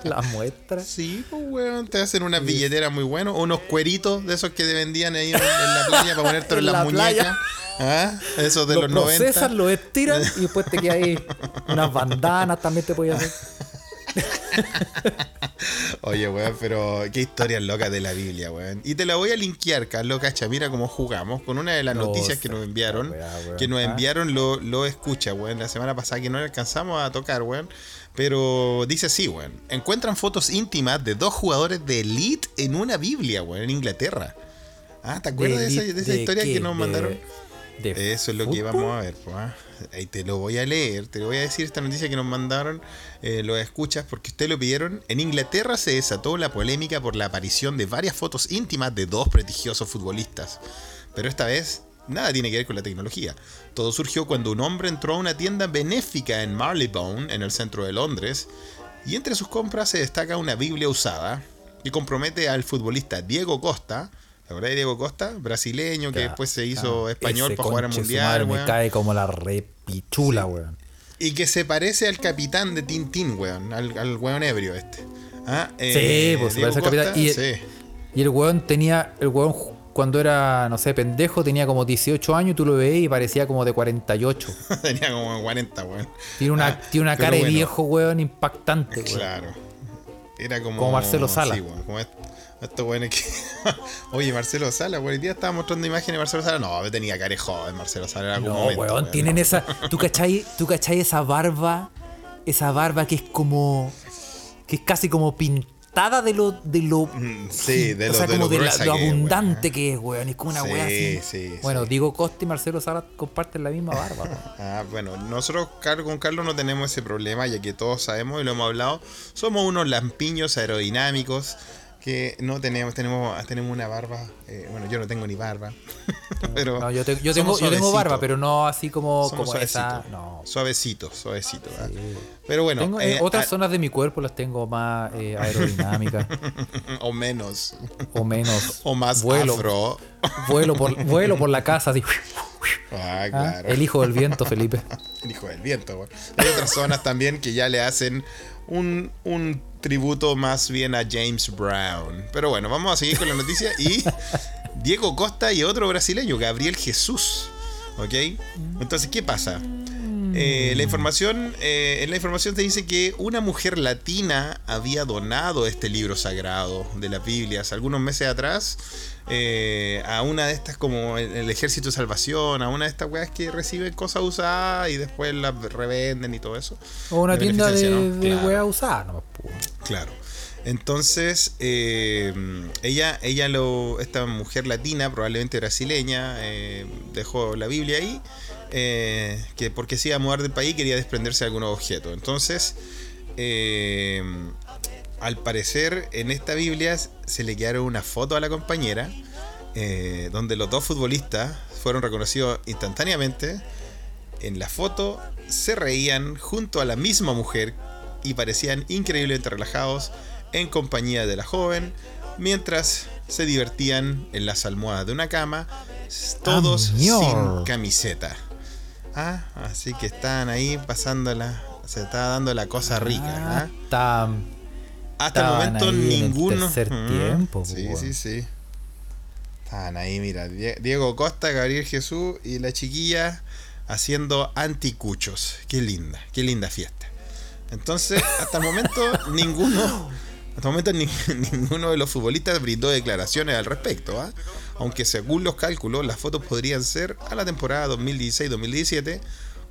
con la muestra. Sí, pues, weón, te hacen unas billeteras muy buenas, unos cueritos de esos que te vendían ahí en, en la playa para ponértelo en, En las la muñecas. ¿Ah? Esos de Lo los procesan, 90. lo estiran y después te queda ahí unas bandanas también te podías hacer. Oye, weón, pero qué historias locas de la Biblia, weón. Y te la voy a linkear, Carlos Cacha, mira cómo jugamos, con una de las No, noticias que nos enviaron. weá, weón. Que nos Ah. enviaron lo, lo escucha, weón. La semana pasada que no le alcanzamos a tocar, weón. Pero dice así, weón. Encuentran fotos íntimas de dos jugadores de elite en una Biblia, weón, en Inglaterra. Ah, ¿te acuerdas de, esa, de esa ¿De historia qué? que nos ¿De- mandaron? Eso es lo que vamos a ver. pues, ah. Te lo voy a leer, te lo voy a decir esta noticia que nos mandaron, eh, lo escuchas porque ustedes lo pidieron. En Inglaterra se desató la polémica por la aparición de varias fotos íntimas de dos prestigiosos futbolistas. Pero esta vez nada tiene que ver con la tecnología. Todo surgió cuando un hombre entró a una tienda benéfica en Marylebone, en el centro de Londres, y entre sus compras se destaca una Biblia usada que compromete al futbolista Diego Costa. ¿Te acordás de Diego Costa? Brasileño que Ya, después se hizo español ese para jugar al mundial, Me cae como la repichula, weón. Y que se parece al capitán de Tintín, weón. Al, al weón ebrio este. Ah, Sí, pues, se parece al capitán. Y- sí. Y el weón tenía. El weón cuando era, no sé, pendejo, tenía como 18 años y tú lo veías y parecía como de 48. Tenía como 40, weón. Tiene una, Ah, tiene una cara de viejo, weón, impactante, weón. Claro. Era como. Como Marcelo Sala. Sí, weón. Como est- estos weones que. Oye, Marcelo Sala. El día estaba mostrando imágenes de Marcelo Sala. No, tenía cara de. Marcelo Sala era como. No, momento, weón, tienen esa. ¿Tú cachai, ¿Tú cachai esa barba? Esa barba que es como. que es casi como pintada de lo. de lo. Mm, Sí, de o lo, sea, de como lo de la- lo que es, weón. abundante que es, weón. Es como una Sí, weá así. sí, bueno, sí. Diego Costa y Marcelo Sala comparten la misma barba, weón. Ah, bueno, nosotros con Carlos no tenemos ese problema, ya que todos sabemos y lo hemos hablado, somos unos lampiños aerodinámicos que no tenemos, tenemos, tenemos una barba, eh, bueno, yo no tengo ni barba, pero No, yo, te- yo somos tengo, yo tengo barba, pero no así como, como esa. suavecitos, No. suavecitos, suavecitos, ¿ah? pero bueno, Tengo, eh, eh, otras ah, zonas de mi cuerpo las tengo más eh, aerodinámicas o menos, o menos. o más vuelo, afro, Vuelo por, vuelo por la casa así. ah, Ah, claro. El hijo del viento, Felipe. El hijo del viento, güey. Hay otras zonas también que ya le hacen un, un tributo más bien a James Brown. Pero bueno, vamos a seguir con la noticia. Y Diego Costa y otro brasileño, Gabriel Jesús. ¿Ok? Entonces, ¿qué pasa? Eh, la información, eh, en la información te dice que una mujer latina había donado este libro sagrado de las Biblias algunos meses atrás eh, a una de estas como el, el Ejército de Salvación, a una de estas weas que reciben cosas usadas y después las revenden y todo eso. O una De tienda de, ¿no? de Claro. weá usada, no, pu. Claro. Entonces, eh, ella, ella lo, esta mujer latina, probablemente brasileña, eh, dejó la Biblia ahí, eh, que porque se iba a mudar del país quería desprenderse de algunos objetos. Entonces, eh, al parecer en esta Biblia se le quedaron una foto a la compañera, eh, donde los dos futbolistas fueron reconocidos instantáneamente. En la foto se reían junto a la misma mujer y parecían increíblemente relajados en compañía de la joven, mientras se divertían en las almohadas de una cama, todos Ah, sin camiseta. Ah, así que estaban ahí pasándola, se estaba dando la cosa rica. Está- Hasta el momento ahí en el ninguno. tercer Mm, tiempo, Sí, weón. sí, sí. Estaban ahí, mira. Die- Diego Costa, Gabriel Jesús y la chiquilla haciendo anticuchos. Qué linda, qué linda fiesta. Entonces, hasta el momento, ninguno. Hasta el momento ni- ninguno de los futbolistas brindó declaraciones al respecto, ¿ah? aunque según los cálculos las fotos podrían ser a la temporada 2016-2017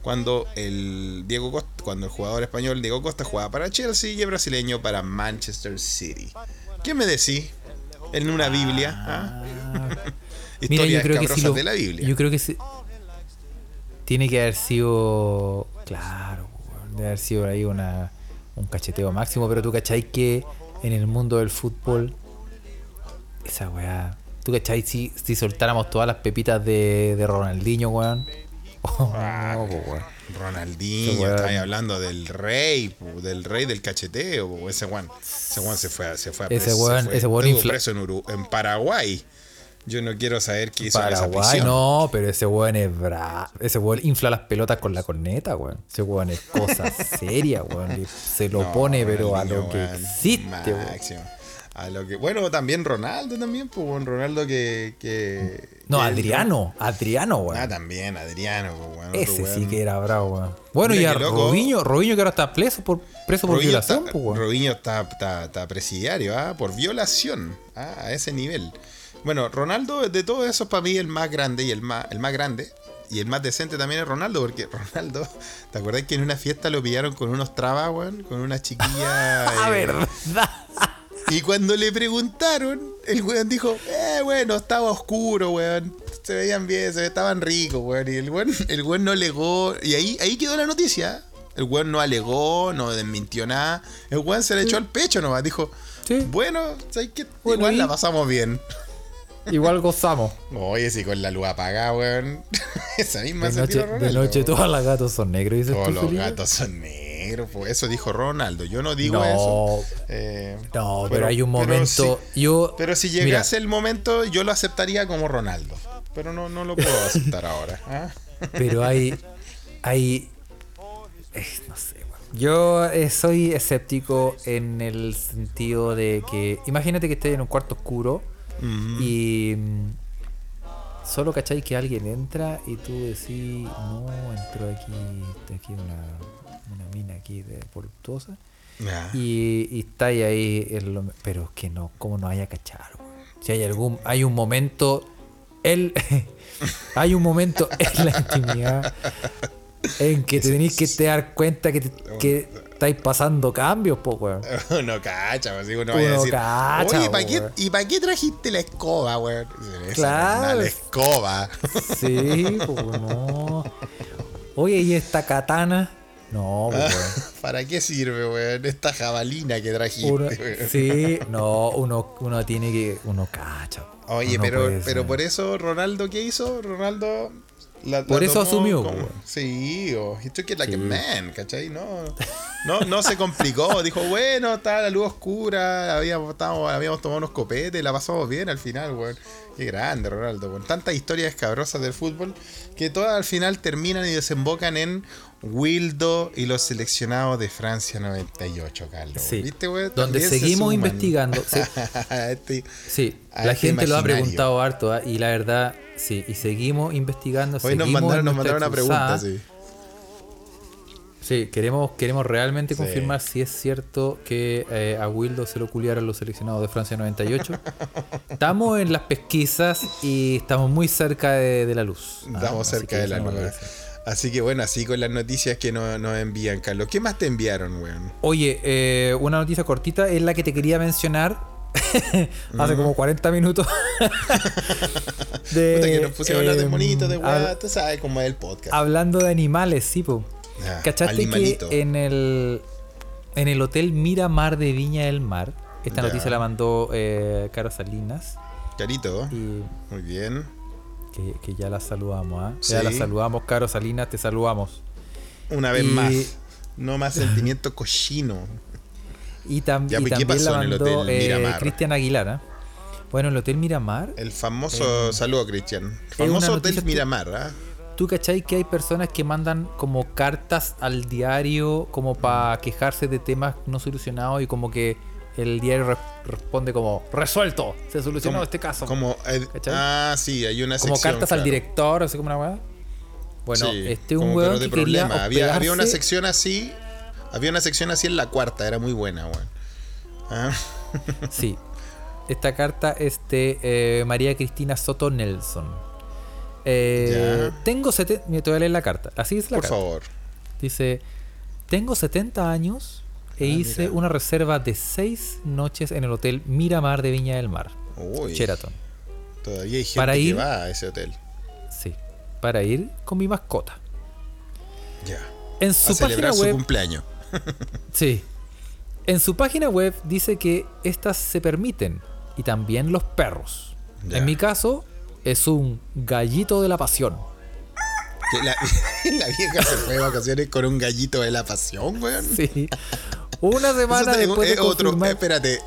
cuando el Diego Costa, cuando el jugador español Diego Costa jugaba para Chelsea y el brasileño para Manchester City. ¿Qué me decís? En una Biblia, ¿ah? Mira, yo creo que sí escabrosas lo- de la Biblia. Yo creo que sí. Tiene que haber sido. Claro, debe haber sido ahí una, un cacheteo máximo, pero tú cachai que en el mundo del fútbol. Esa weá. ¿Tú cachai si, si soltáramos todas las pepitas de, de Ronaldinho, weón? Oh. Ronaldinho, Ese estáis hablando del rey, del rey del cacheteo, ese weón, ese weón se fue, a- se fue a Ese preso, ese weón estuvo infla- preso en, en Paraguay. Yo no quiero saber qué hizo esa Paraguay, prisión. no, pero ese weón es bra... Ese weón infla las pelotas con la corneta, weón. Ese weón es cosa seria, weón. Se lo No, pone, pero a lo que existe, weón. Máximo. a lo que. Bueno, también Ronaldo también, pues bueno, Ronaldo que. que No, que Adriano. Adriano, weón. Ah, también, Adriano, pues bueno. Ese otro sí que era bravo, weón. Bueno, Mira y a. Robinho, Robinho que ahora está preso por, preso por violación, está, pues. Robinho está, está- está presidiario, ¿ah? por violación, ¿ah? a ese nivel. Bueno, Ronaldo, de todos esos, para mí, el más grande y el más, el más grande. Y el más decente también es Ronaldo, porque Ronaldo, ¿te acuerdas que en una fiesta lo pillaron con unos trabas, weón? Con una chiquilla. A eh, verdad. Y cuando le preguntaron, el weón dijo, eh, bueno, estaba oscuro, weón. Se veían bien, se estaban ricos, weón. Y el weón, el weón no alegó. Y ahí, ahí quedó la noticia. El weón no alegó, no desmintió nada. El weón se le echó al pecho nomás. Dijo, Sí. bueno, ¿sabes qué? Bueno, Igual y- la pasamos bien. Igual gozamos. Oye, si con la luz apagada, weón. Esa misma De se noche, tiró de noche weón. todos los gatos son negros, dices Todos tú, los Felipe? gatos son negros, eso dijo Ronaldo. Yo no digo No. eso. Eh, No, pero, hay un pero momento. sí- yo. Pero si Mira, llegase el momento, yo lo aceptaría como Ronaldo. Pero no, no lo puedo aceptar ahora. ¿ah? Pero hay. Hay. eh, no sé, weón. Yo eh, soy escéptico en el sentido de que. Imagínate que estés en un cuarto oscuro y. mm, Solo cacháis que alguien entra y tú decís, no, entró aquí, aquí una, una mina aquí de voluptuosa. Y, y está ahí, ahí en lo- pero es que no, ¿cómo no haya cachar? weón? Si hay algún, hay un momento, él, hay un momento en la intimidad en que te tenéis que te dar cuenta que, te- que estáis pasando cambios, po, weón. Uno cacha, pues, digo, uno vaya a decir, cacha, oye, ¿para qué. ¿y para qué trajiste la escoba, weón? Claro. no La escoba. Sí, po, no. Oye, ¿y esta katana? No, weón. ¿Para qué sirve, weón? Esta jabalina que trajiste, Uno- weón. sí, no, uno, uno tiene que, uno cacha. Oye, Uno pero, pero ser. por eso, Ronaldo, ¿qué hizo? Ronaldo. la- la Por eso asumió, como- weón. Sí, o he took it like Sí. a man, ¿cachai? No, no, no se complicó. Dijo, bueno, está la luz oscura, habíamos, estábamos- habíamos tomado unos copetes, la pasamos bien al final, weón. Qué grande, Ronaldo, con tantas historias escabrosas del fútbol que todas al final terminan y desembocan en Wildo y los seleccionados de Francia 98, Carlos. Sí. ¿Viste, weón? Donde se seguimos investigando. Sí, Este- sí, la este gente lo ha preguntado harto ¿ah? y la verdad, sí, y seguimos investigando. Hoy nos mandaron, nos mandaron una pregunta, sí. Sí, queremos, queremos realmente Sí. confirmar si es cierto que eh, a Wildo se lo culiaron los seleccionados de Francia 98. estamos en las pesquisas y estamos muy cerca de, de la luz. Ah, Estamos cerca de la luz. ¿Eh? Así que bueno, así con las noticias que nos, nos envían, Carlos. ¿Qué más te enviaron, weón? Oye, eh, una noticia cortita es la que te quería mencionar hace como 40 minutos. de, Puta que nos pusimos a hablar de monitos, de sabes cómo es el podcast. Hablando de animales, sí, po. Ah, ¿Cachaste animalito. que en el, en el Hotel Miramar de Viña del Mar, esta Ya. noticia la mandó eh, Caro Salinas, Carito, y muy bien. Que, que ya la saludamos, ¿ah? Ya Sí. la saludamos, Caro Salinas, te saludamos. Una vez Y- más. No más sentimiento cochino. Y, tam- Ya, y pues, ¿qué también la el mandó eh? Cristian Aguilar, ¿ah? Bueno, el Hotel Miramar, El famoso, saludo Cristian. una Famoso Hotel Miramar, ¿ah? ¿tú cachai que hay personas que mandan como cartas al diario como para quejarse de temas no solucionados y como que el diario re- responde como resuelto, se solucionó Como- este caso? Como, ah, sí, hay una como sección, cartas al director, así como una weá. Bueno, Sí, este es un como weón que quería. Había, había una sección así. Había una sección así en la cuarta, era muy buena, weón. Ah, Sí. Esta carta es de eh, María Cristina Soto Nelson. Eh, tengo 70. Mira, te voy a leer la carta. Así es la por carta. favor. Dice: Tengo 70 años e Ah, hice mira. una reserva de 6 noches en el hotel Miramar de Viña del Mar, Uy, Sheraton. todavía hay gente Para que ir- va a ese hotel. Sí. Para ir con mi mascota. Ya. En A su página celebrar su web. cumpleaños. Sí. En su página web dice que estas se permiten y también los perros. Ya. En mi caso, es un gallito de la pasión. Que La, la vieja se fue de vacaciones con un gallito de la pasión, weón. Sí. Una semana está- después de es otro, confirmar- espérate.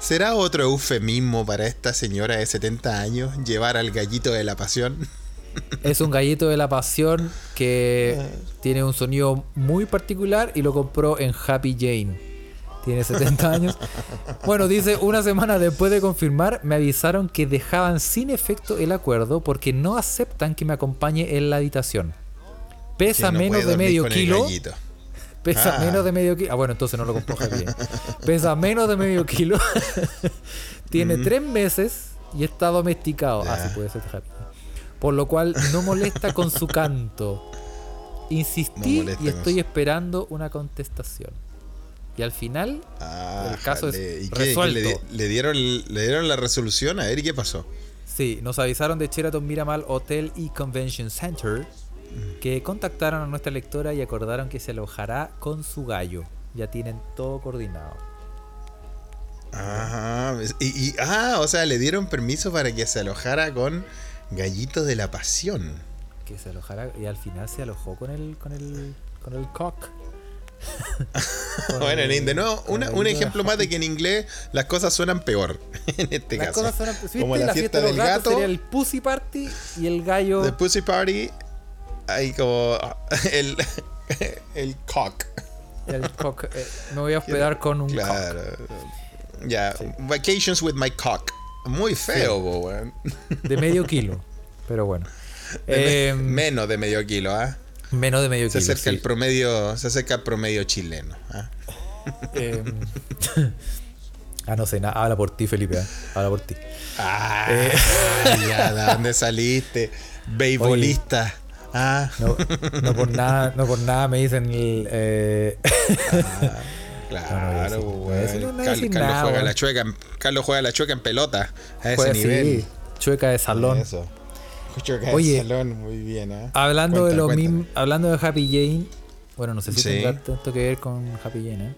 ¿Será otro eufemismo para esta señora de 70 años llevar al gallito de la pasión? Es un gallito de la pasión que tiene un sonido muy particular y lo compró en Happy Jane. tiene 70 años. Bueno, dice, una semana después de confirmar, me avisaron que dejaban sin efecto el acuerdo porque no aceptan que me acompañe en la habitación. Pesa no menos de medio kilo. Pesa Ah. menos de medio kilo. Ah, bueno, entonces no lo Happy Jane. Pesa menos de medio kilo. Tiene tres meses y está domesticado. Ah, sí, puede ser Happy. Por lo cual no molesta con su canto. Insistí No y estoy esperando una contestación. Y al final, Ah, El caso es jale. ¿Y qué- qué resuelto. le, di- le dieron, ¿Le dieron la resolución? A ¿y qué pasó? sí, nos avisaron de Sheraton Miramal Hotel y Convention Center que contactaron a nuestra lectora y acordaron que se alojará con su gallo. Ya tienen todo coordinado. Ajá. Y, y- ah, o sea, le dieron permiso para que se alojara con Gallito de la Pasión. que se alojara y al final se alojó con el con el con el cock. Con Bueno, el- de nuevo, una- un ejemplo más de que en inglés las cosas suenan peor. En este Las caso. cosas suenan-. Como la, fiesta, de del gato, sería el pussy party y el gallo The Pussy Party, hay como el, el cock. el cock. eh, me voy a hospedar con un cock. Claro. Ya, Vacations with my cock. Muy feo, weón. de medio kilo. Pero bueno. De me- Eh, menos de medio kilo, ¿ah? menos de medio Se kilo. acerca sí. el promedio, se acerca al promedio chileno. ¿ah? Eh, ah, no sé, nada. Habla por ti, Felipe. ¿eh? Habla por ti. Ah, Eh. ya, ¿de dónde saliste? Beisbolista. Ah, No, no por nada, no por nada me dicen el, eh, claro, no voy weón. a decir- no voy a Cal- decir Carlos, nada, juega la chueca, en- Carlos juega la chueca en pelota. A ese sí, nivel. chueca de salón. Eso. Chueca Oye, de salón, muy bien. ¿ah? Hablando de lo mismo, hablando de Happy Jane, bueno, no sé si Sí. tendrá tanto que ver con Happy Jane, ¿eh?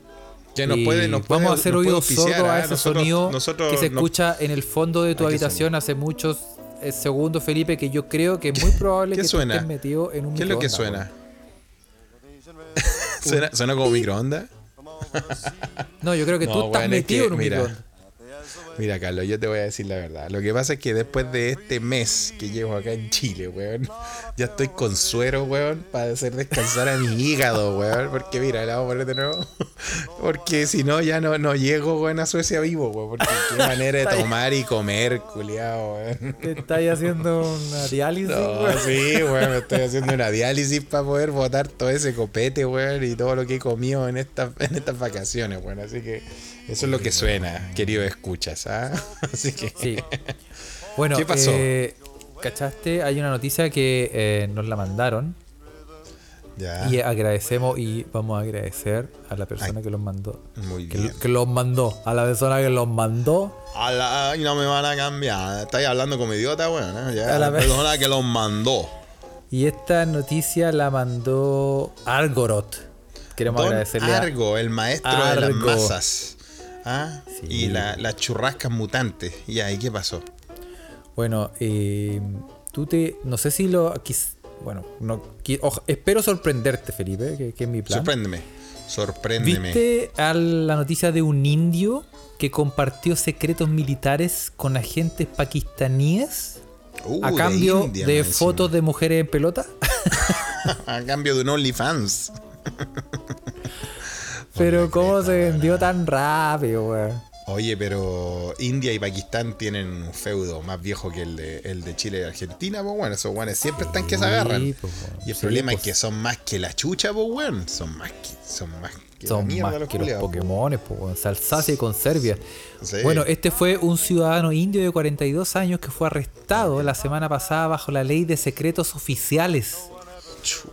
Que nos puede, nos puede- vamos a hacer oídos sordos a ¿ah? ese Nosotros- sonido nosotros que se no- escucha en el fondo de tu ¿A qué habitación hace muchos eh, segundos, Felipe, que yo creo que es muy probable que suena? estés metido en un ¿Qué es lo que microondas, suena? ¿Suena, suena como microondas? No, yo creo que No, tú estás es metido que, en un mira, microondas. Mira, Carlos, yo te voy a decir la verdad. Lo que pasa es que después de este mes que llevo acá en Chile, weón, ya estoy con suero, weón, para hacer descansar a mi hígado, weón. Porque mira, la vamos a poner de nuevo. Porque si no, ya no, no llego, weón, a Suecia vivo, weón. Porque qué manera de tomar y comer, culiado, weón. Te estáis haciendo una diálisis, No, weón. sí, weón, me estoy haciendo una diálisis para poder botar todo ese copete, weón, y todo lo que he comido en, esta, en estas vacaciones, weón. Así que eso es lo que suena, querido escuchas, ¿ah? Así que... Sí. Bueno, ¿Qué pasó? eh, ¿cachaste? Hay una noticia que eh, nos la mandaron Ya, y agradecemos y vamos a agradecer a la persona que los mandó. muy Que, bien. que los mandó, a la persona que los mandó. A la- ay, no me van a cambiar. Estáis hablando como idiota, weón. ¿eh? Ya, A la la persona que los mandó. Y esta noticia la mandó Argorot. Queremos Don agradecerle a Argo, el maestro de las masas. ¿Ah? Sí. Y la- las churrascas mutantes. Ya, ¿y qué pasó? Bueno, eh, tú te. No sé si lo. bueno, no, espero sorprenderte, Felipe, que, que es mi plan. Sorpréndeme. Sorpréndeme. ¿Viste a la noticia de un indio que compartió secretos militares con agentes pakistaníes Uh, a cambio de, India, fotos de mujeres en pelota? A cambio de un OnlyFans. Pero ¿cómo se vendió tan rápido, weón? Oye, pero India y Pakistán tienen un feudo más viejo que el de, el de Chile y Argentina, pues bueno, esos guanes siempre están que se agarran. Y el Sí, problema pues, es que son más que la chucha, pues weón. Son más que, son más que la son más los que los Pokémon, pues. Salsacia y Conservia. Sí. Bueno, este fue un ciudadano indio de 42 años que fue arrestado la semana pasada bajo la ley de secretos oficiales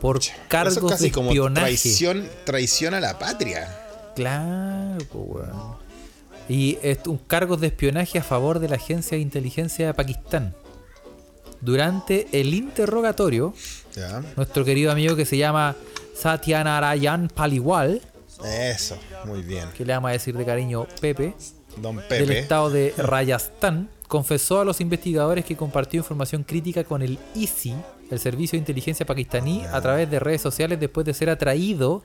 por cargos Eso casi de como espionaje. traición, traición a la patria. Claro, weón. Y es un cargo de espionaje a favor de la agencia de inteligencia de Pakistán. Durante el interrogatorio, Ya. nuestro querido amigo que se llama Satyanarayan Paliwal, Eso, muy bien. que le vamos a decir de cariño Pepe, Don del Pepe. estado de Rajasthan, confesó a los investigadores que compartió información crítica con el ISI, el servicio de inteligencia pakistaní, a través de redes sociales después de ser atraído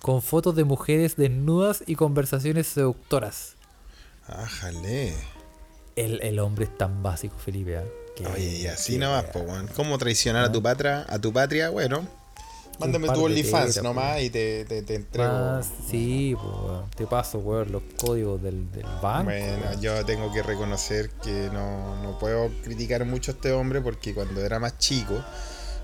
con fotos de mujeres desnudas y conversaciones seductoras. Ájale. El, el hombre es tan básico, Felipe. Que- Oye, y así que- nomás, pues, weón. ¿Cómo traicionar a tu patria? A tu patria, bueno. Mándame tu OnlyFans nomás y te, te, te entrego. Más, sí, pues, weón. te paso, weón, los códigos del, del banco. Bueno, weón. yo tengo que reconocer que no, no puedo criticar mucho a este hombre porque cuando era más chico,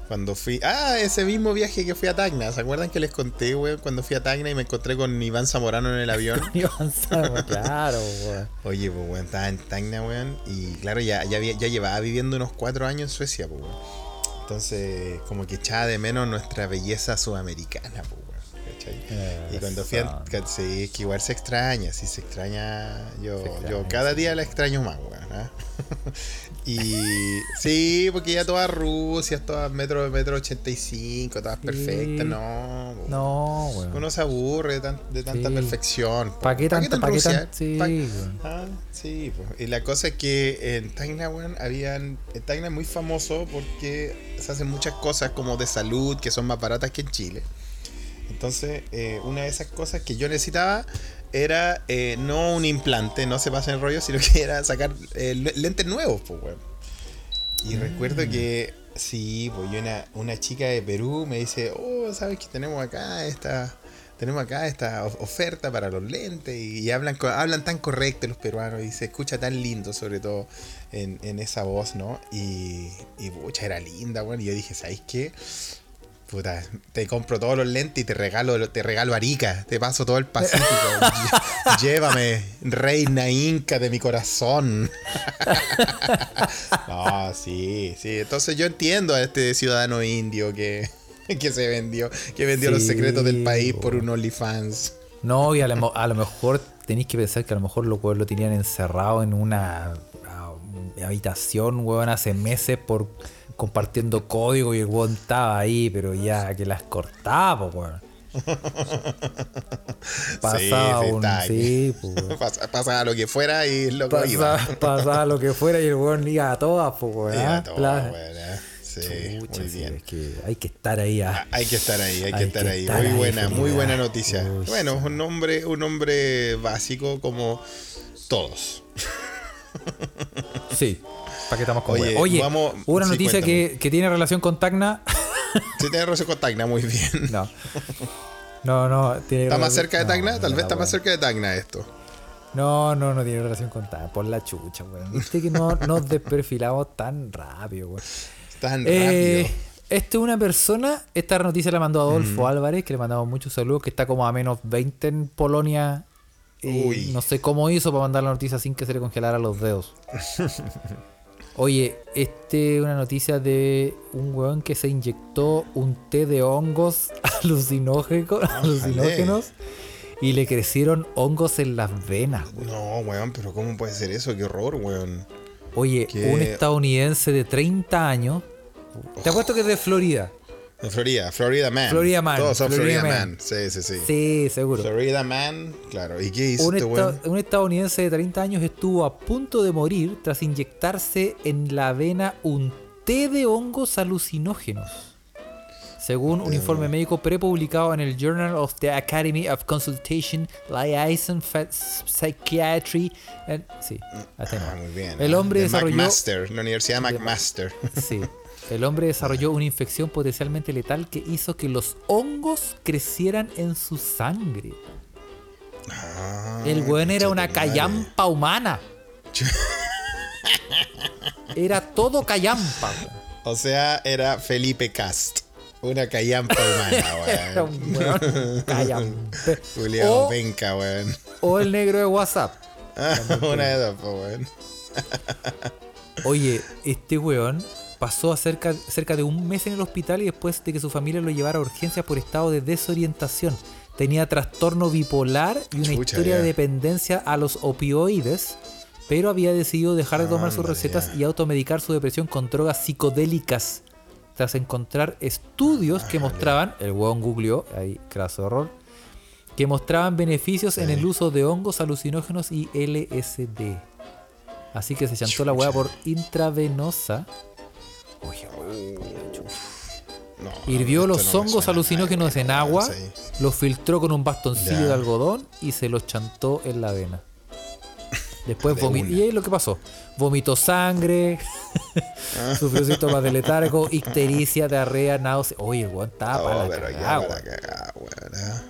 cuando fui. Ah, ese mismo viaje que fui a Tacna. ¿Se acuerdan que les conté, weón? Cuando fui a Tacna y me encontré con Iván Zamorano en el avión. Y avanzamos, claro, weón. Oye, pues, weón, estaba en Tacna, weón. Y claro, ya, ya, ya llevaba viviendo unos cuatro años en Suecia, pues, weón. Entonces, como que echaba de menos nuestra belleza sudamericana, pues. ¿cachai? Y cuando fui a. Sí, es que igual se extraña, sí se extraña. Yo, Se extraña, yo cada día la extraño más, weón. ¿ah? y sí, porque ya todas Rusias, todas metro, metro 85, todas Sí. perfectas, no. No, weón. Uno se aburre de, tan- de tanta Sí. perfección. ¿Para qué tanto? tan ¿Para qué Rusia? tanto? Sí. Ah, sí, pues. y la cosa es que en Tacna, weón, habían. En Tacna es muy famoso porque se hacen muchas cosas como de salud que son más baratas que en Chile. Entonces, eh, una de esas cosas que yo necesitaba era eh, no un implante, no se pasa en rollo, sino que era sacar eh, le- lentes nuevos, pues, weón. Y recuerdo que, sí, pues yo una, una chica de Perú me dice, oh, ¿sabes que tenemos acá esta... Tenemos acá esta of- oferta para los lentes y, hablan hablan tan correcto los peruanos y se escucha tan lindo, sobre todo en, en esa voz, ¿no? Y, y pucha, era linda, bueno. Y yo dije, ¿sabes qué? Puta, te compro todos los lentes y te regalo, te regalo Arica, te paso todo el Pacífico. Llévame, reina inca de mi corazón. no, sí, sí. Entonces yo entiendo a este ciudadano indio que, que se vendió, que vendió los secretos del país por un OnlyFans. No, y a lo, a lo mejor tenéis que pensar que a lo mejor los lo tenían encerrado en una ah, habitación, weón, hace meses por compartiendo código y el weón estaba ahí, pero ya que las cortaba, weón. Pasaba sí, un. Sí, weón. Pasa- Pasaba lo que fuera y loco iba. Pasaba, lo que fuera y el weón iba a todas, po, weón. Iba ah, pla- buena. Sí, muy bien. es que hay que estar ahí. ah. Ah, Hay que estar ahí, hay que estar que ahí. estar Muy ahí, buena, muy buena noticia. Uy, bueno, un hombre, un hombre básico como todos. Sí. ¿Para qué estamos con Oye? Oye, vamos- una sí, noticia que, que tiene relación con Tacna. Si tiene relación con Tacna, muy bien. No. No, no. Tiene ¿Está más cerca de no, Tacna? Tal no, vez está más cerca de Tacna esto. No, no, no tiene relación con Tacna. Por la chucha, weón. Viste que no nos desperfilamos tan rápido, weón. Tan Eh, rápido. este es una persona, esta noticia la mandó Adolfo Álvarez, que le mandamos muchos saludos, que está como a menos 20 en Polonia. Eh, no sé cómo hizo para mandar la noticia sin que se le congelara los dedos. Oye, este es una noticia de un weón que se inyectó un té de hongos alucinógenos, alucinógenos y le crecieron hongos en las venas. weón. No, weón, pero ¿cómo puede ser eso? Qué horror, weón. Oye, ¿Qué? un estadounidense de 30 años, te apuesto que es de Florida. Florida, Florida Man. Florida Man, Todos son Florida Florida, Man. Man. Sí, sí, sí. Sí, seguro. Florida Man, claro. ¿Y qué hizo Un, este un estadounidense de 30 años estuvo a punto de morir tras inyectarse en la vena un té de hongos alucinógenos. Según un informe médico prepublicado en el Journal of the Academy of Consultation, Liaison Psychiatry. and- sí, hasta Ah, muy bien. El hombre De desarrolló. McMaster, la Universidad McMaster. Sí. El hombre desarrolló una infección potencialmente letal que hizo que los hongos crecieran en su sangre. Ah, El weón era una callampa humana. Era todo callampa. weón. O sea, era Felipe Cast. Una callampa Era humana, un weón. weón callampa. Julián O, Penca, weón. o el negro de WhatsApp. una de dos, weón. Oye, este weón pasó cerca, cerca de un mes en el hospital y después de que su familia lo llevara a urgencias por estado de desorientación. Tenía trastorno bipolar y una Chucha, historia de dependencia a los opioides, pero había decidido dejar de tomar sus recetas y automedicar su depresión con drogas psicodélicas. Tras encontrar estudios que mostraban, el weón googleó, ahí, craso horror, que mostraban beneficios en el uso de hongos alucinógenos y LSD. Así que se chantó la Chucha. por intravenosa. Oye, No, Hirvió los no hongos alucinógenos en agua, sí. los filtró con un bastoncillo Ya. de algodón y se los chantó en la vena. Después De vomitó. Y ahí lo que pasó. Vomitó sangre, Sufrió síntomas de letargo, ictericia, diarrea, náusea. Oye, el weón estaba para la pero ya weón. ¿ah?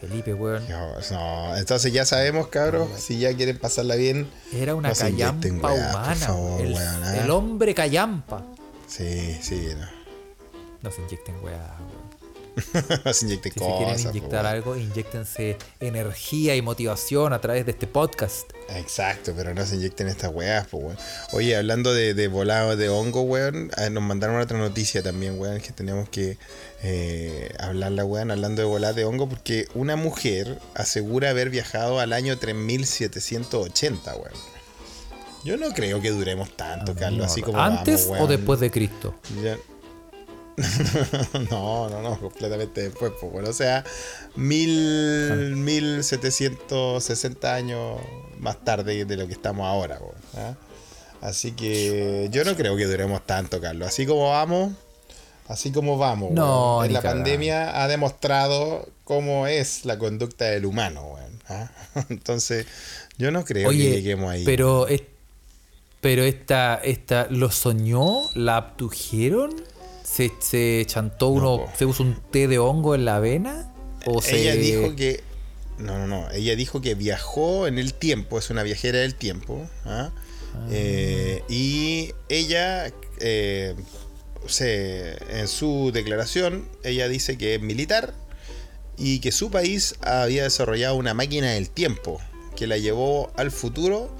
Felipe, weón. Dios, no, entonces ya sabemos, cabros, si ya quieren pasarla bien. Era una no callampa weá, humana. favor, el, ¿ah? el hombre callampa. Sí, sí, no. No se inyecten weá, weón. no se inyecten Si cosas. quieren po, inyectar algo, inyectense energía y motivación a través de este podcast. Exacto, pero no se inyecten estas weas, pues, weón. Oye, hablando de, de volado de hongo, weón, ah, nos mandaron otra noticia también, weón, que tenemos que eh, hablarla, weón, hablando de volado de hongo, porque una mujer asegura haber viajado al año 3780, weón. Yo no creo que duremos tanto, Carlos, así como ¿Antes vamos, o después de Cristo? Ya- no, no, no, completamente después, pues bueno, o sea, mil, mil setecientos sesenta años más tarde de lo que estamos ahora, pues, ¿ah? Así que yo no creo que duremos tanto, Carlos. Así como vamos, así como vamos, No, ni la pandemia ha demostrado cómo es la conducta del humano, weón, ¿ah? Entonces, yo no creo que lleguemos ahí. pero, es- pero esta, esta, ¿lo soñó? ¿La abdujeron? ¿Se, se chantó uno, se puso un té de hongo en la avena? ¿O se... Ella dijo que. No, no, no. Ella dijo que viajó en el tiempo, es una viajera del tiempo. ¿ah? Eh, y ella, eh, se, en su declaración, ella dice que es militar y que su país había desarrollado una máquina del tiempo que la llevó al futuro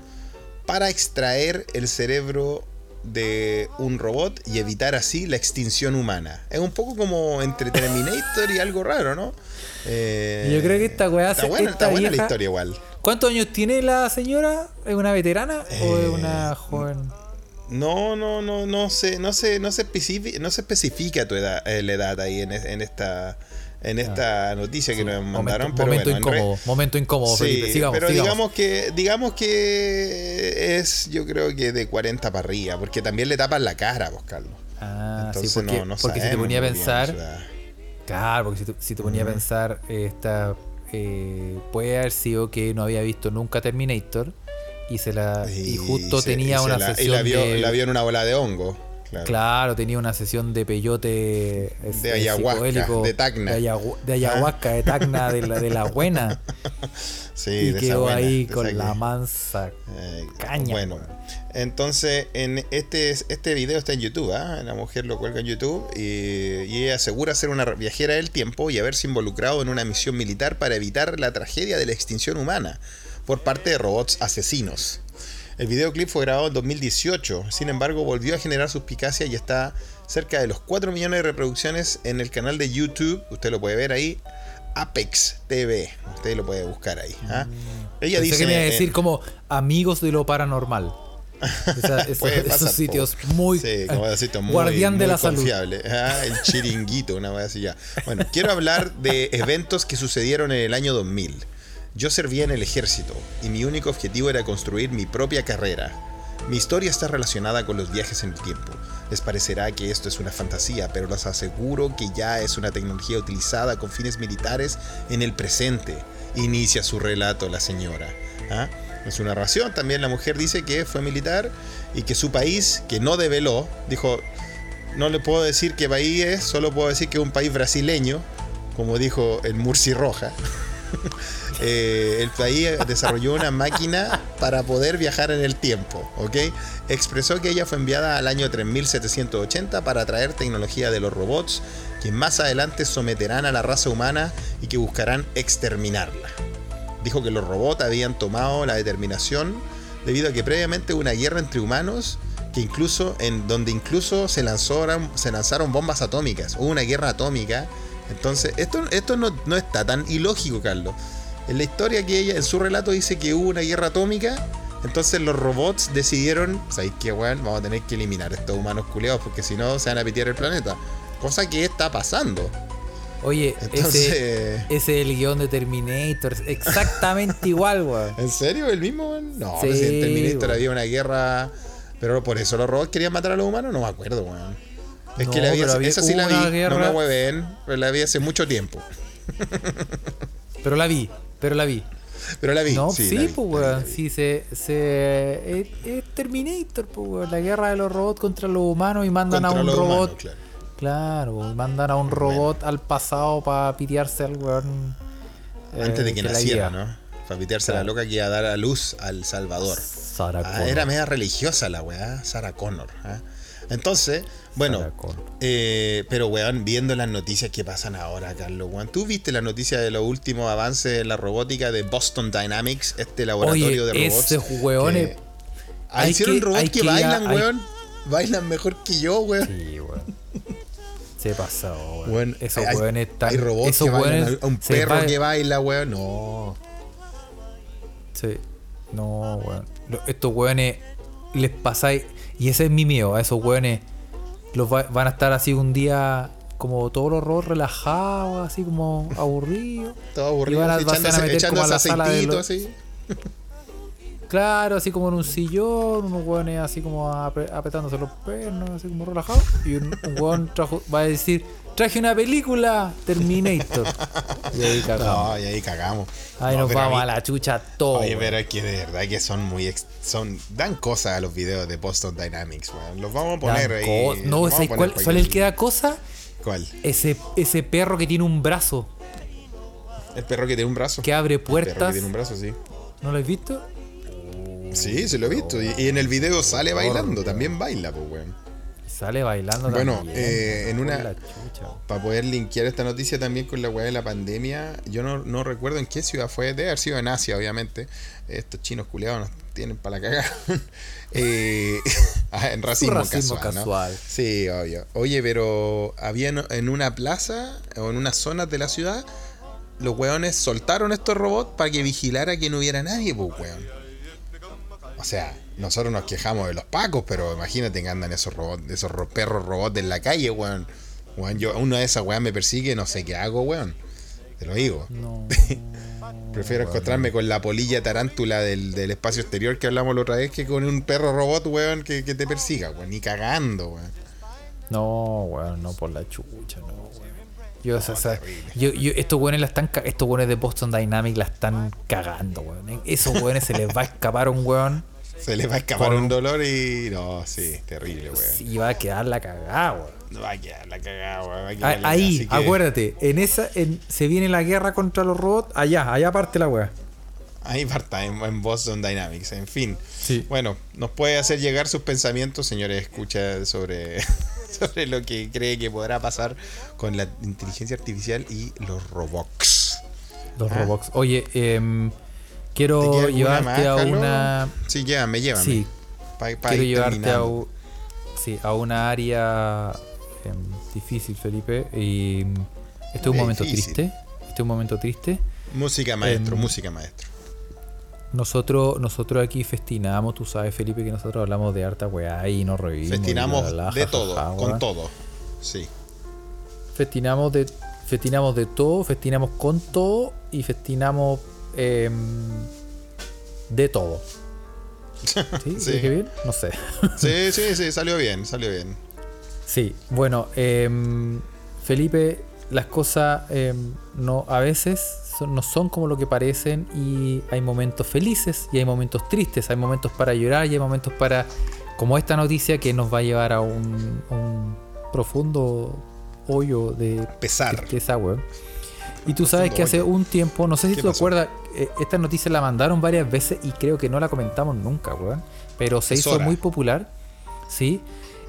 para extraer el cerebro de un robot y evitar así la extinción humana. Es un poco como entre Terminator y algo raro, ¿no? Eh, Yo creo que esta weá está se- buena, esta está buena la historia igual. ¿Cuántos años tiene la señora? ¿Es una veterana o es Eh, una joven? No, no, no, no sé, no sé, no se especifica, no se especifica tu edad, eh, la edad ahí en esta, en esta noticia que nos mandaron, momento pero momento bueno, en re- incómodo, momento incómodo, Sí, Felipe. Sigamos, pero sigamos. digamos que digamos que es yo creo que de 40 para arriba, porque también le tapan la cara, vos Carlos. Ah, Entonces sí, porque, no, no porque si te ponía a bien pensar, edad. claro, porque si te, si te ponía a pensar, esta, eh, puede haber sido que no había visto nunca Terminator y se la y, justo tenía y se una la, y sesión la vio, de, la vio en una bola de hongo. Claro. claro, tenía una sesión de peyote es- De es ayahuasca, de tacna. de, ayahu- de ayahuasca, de tacna, de la, de la buena Sí, y de quedó buena, ahí de con la mansa Eh, Caña, Bueno, entonces en este este video está en YouTube, ¿ah? la mujer lo cuelga en YouTube y, y ella asegura ser una viajera del tiempo y haberse involucrado en una misión militar para evitar la tragedia de la extinción humana por parte de robots asesinos. El videoclip fue grabado en 2018, sin embargo volvió a generar suspicacia y está cerca de los 4 millones de reproducciones en el canal de YouTube, usted lo puede ver ahí, Apex TV, usted lo puede buscar ahí. ¿ah? Ella Pensé dice... que me iba a eh, decir como amigos de lo paranormal. Esa- esa- Puede pasar, esos sitios muy Sí, como decirte, muy, guardián de muy la salud. Ah, el chiringuito, una vez así ya. Bueno, quiero hablar de eventos que sucedieron en el año 2000. Yo servía en el ejército y mi único objetivo era construir mi propia carrera. Mi historia está relacionada con los viajes en el tiempo. Les parecerá que esto es una fantasía, pero les aseguro que ya es una tecnología utilizada con fines militares en el presente. Inicia su relato la señora. ¿Ah? En su narración también la mujer dice que fue militar y que su país, que no develó, dijo, no le puedo decir qué país es, solo puedo decir que es un país brasileño, como dijo el Murci Roja. Eh, el país desarrolló una máquina para poder viajar en el tiempo, ¿ok? Expresó que ella fue enviada al año 3780 para traer tecnología de los robots que más adelante someterán a la raza humana y que buscarán exterminarla. Dijo que los robots habían tomado la determinación debido a que previamente hubo una guerra entre humanos que incluso en donde incluso se se lanzaron bombas atómicas, hubo una guerra atómica. Entonces, esto, esto no, no está tan ilógico, Carlos. En la historia que ella, en su relato, dice que hubo una guerra atómica. Entonces los robots decidieron, ¿sabéis qué, weón? Vamos a tener que eliminar a estos humanos culeados porque si no se van a pitear el planeta. Cosa que está pasando. Oye, Entonces, ese, ese es el guion de Terminator. Exactamente igual, weón. ¿en serio el mismo, weón? No, Sí, si en Terminator weón. había una guerra. Pero por eso los robots querían matar a los humanos, no me acuerdo, weón. Es que la vi, había- esa sí la vi, no me hueven, pero la vi hace mucho tiempo. Pero la vi, pero la vi. Pero la vi. No, sí, sí, vi, pues, weón. Sí, se. se es, es Terminator, pues, weón. La guerra de los robots contra los humanos y mandan a un robot. humanos, claro. Mandan a un robot al pasado para pitearse al weón. eh, Antes de que la naciera. ¿no? Para pitearse a la loca que iba a dar a luz al Salvador. Sarah Ah, Connor. era media religiosa la weá, Sarah Connor. ¿ah? Entonces, bueno, eh, pero weón, viendo las noticias que pasan ahora, Carlos, weón. ¿Tú viste la noticia de los últimos avances en la robótica de Boston Dynamics, este laboratorio Oye, de robots? esos weones. que- Ah, hay hicieron que- robots que, bailan, hay- weón. Bailan mejor que yo, weón. Sí, weón. Se pasó, weón. Weón, esos hay, weones están. hay robots esos que bailan, a un perro que baila, weón. No. Sí. No, weón. Estos weones les pasáis. Y ese es mi miedo. A esos weones los va- van a estar así un día como todos los robots relajados, así como aburridos. Todo aburrido, Y van a- van a echándose, meter como a echándose la sala de aceitito, los- así. Claro, así como en un sillón, unos weones así como apre- apretándose los pernos, así como relajados. Y un, un weón trajo- va a decir, traje una película, Terminator. Y ahí cagamos. No, y ahí cagamos. ahí No, nos vamos mí- a la chucha todo. Oye, pero es que de verdad que son muy. ex- son Dan cosas a los videos de Boston Dynamics, weón. Los vamos a poner Dan ahí. No, ¿sabes poner cuál, ¿cuál es el que da cosa? ¿Cuál? Ese, ese perro que tiene un brazo, El perro que tiene un brazo. que abre El perro que puertas. tiene un brazo, sí. ¿No lo has visto? Sí, se lo he visto. Y, y en el video sale bailando. También baila, pues, weón. Sale bailando Bueno, también, eh, en una-. Para poder linkear esta noticia también con la weá de la pandemia, yo no, no recuerdo en qué ciudad fue, debe haber sido en Asia, obviamente. Estos chinos culeados nos tienen para la cagada. Eh, ah, en racismo, racismo casual. Sí, obvio. Oye, pero había en- en una plaza o en unas zonas de la ciudad, los weones soltaron estos robots para que vigilara que no hubiera nadie, pues, weón. O sea, nosotros nos quejamos de los pacos, pero imagínate que andan esos robots, esos ro- perros robots en la calle, weón. Weón, yo, una de esas weas me persigue, no sé qué hago, weón. Te lo digo. No. Prefiero encontrarme con la polilla tarántula del, del espacio exterior que hablamos la otra vez que con un perro robot, weón, que, que te persiga, weón. Ni cagando, weón. No, weón, no por la chucha, no, weón. Yo, o sea, o sea, terrible. yo, yo, estos weones la están estos weones de Boston Dynamics la están cagando, weón. Esos weones se les va a escapar un weón Se le va a escapar un dolor y. No, sí, terrible, weón. y va a quedar la cagada, weón. No va a quedar la cagada, weón. va a Ah, la- Ahí, que- acuérdate, en esa, en, se viene la guerra contra los robots, allá, allá parte la weá. Ahí parta, en, en Boston Dynamics, en fin. Sí. Bueno, nos puede hacer llegar sus pensamientos, señores, escucha sobre, sobre lo que cree que podrá pasar con la inteligencia artificial y los robots. Los Ah. robots. Oye, ¿Te quiero llevarte más, a Carlos? una. Sí, llévame, llévame. Sí, Pa- pa quiero llevarte a, terminando. sí, a una área em, difícil, Felipe. Y em, este es un momento difícil. triste. Este es un momento triste. Música maestro, Em, música maestro. Nosotros, nosotros aquí festinamos, tú sabes, Felipe, que nosotros hablamos de harta weá y nos y Festinamos la, la, la, de todo, con todo. Sí. Festinamos de, festinamos de todo, festinamos con todo y festinamos em, de todo. ¿Sí? Sí. ¿Dije bien? No sé. Sí, sí, sí, salió bien, salió bien. Sí, bueno, em, Felipe, las cosas em, no a veces son- no son como lo que parecen y hay momentos felices y hay momentos tristes, hay momentos para llorar y hay momentos para, como esta noticia que nos va a llevar a un, un profundo hoyo de Pesar. tristeza, weón. Y tú sabes que hace un tiempo, no sé si ¿Qué tú te pasó? acuerdas, eh, esta noticia la mandaron varias veces y creo que no la comentamos nunca, weón. Pero se Es hizo hora. muy popular, ¿sí?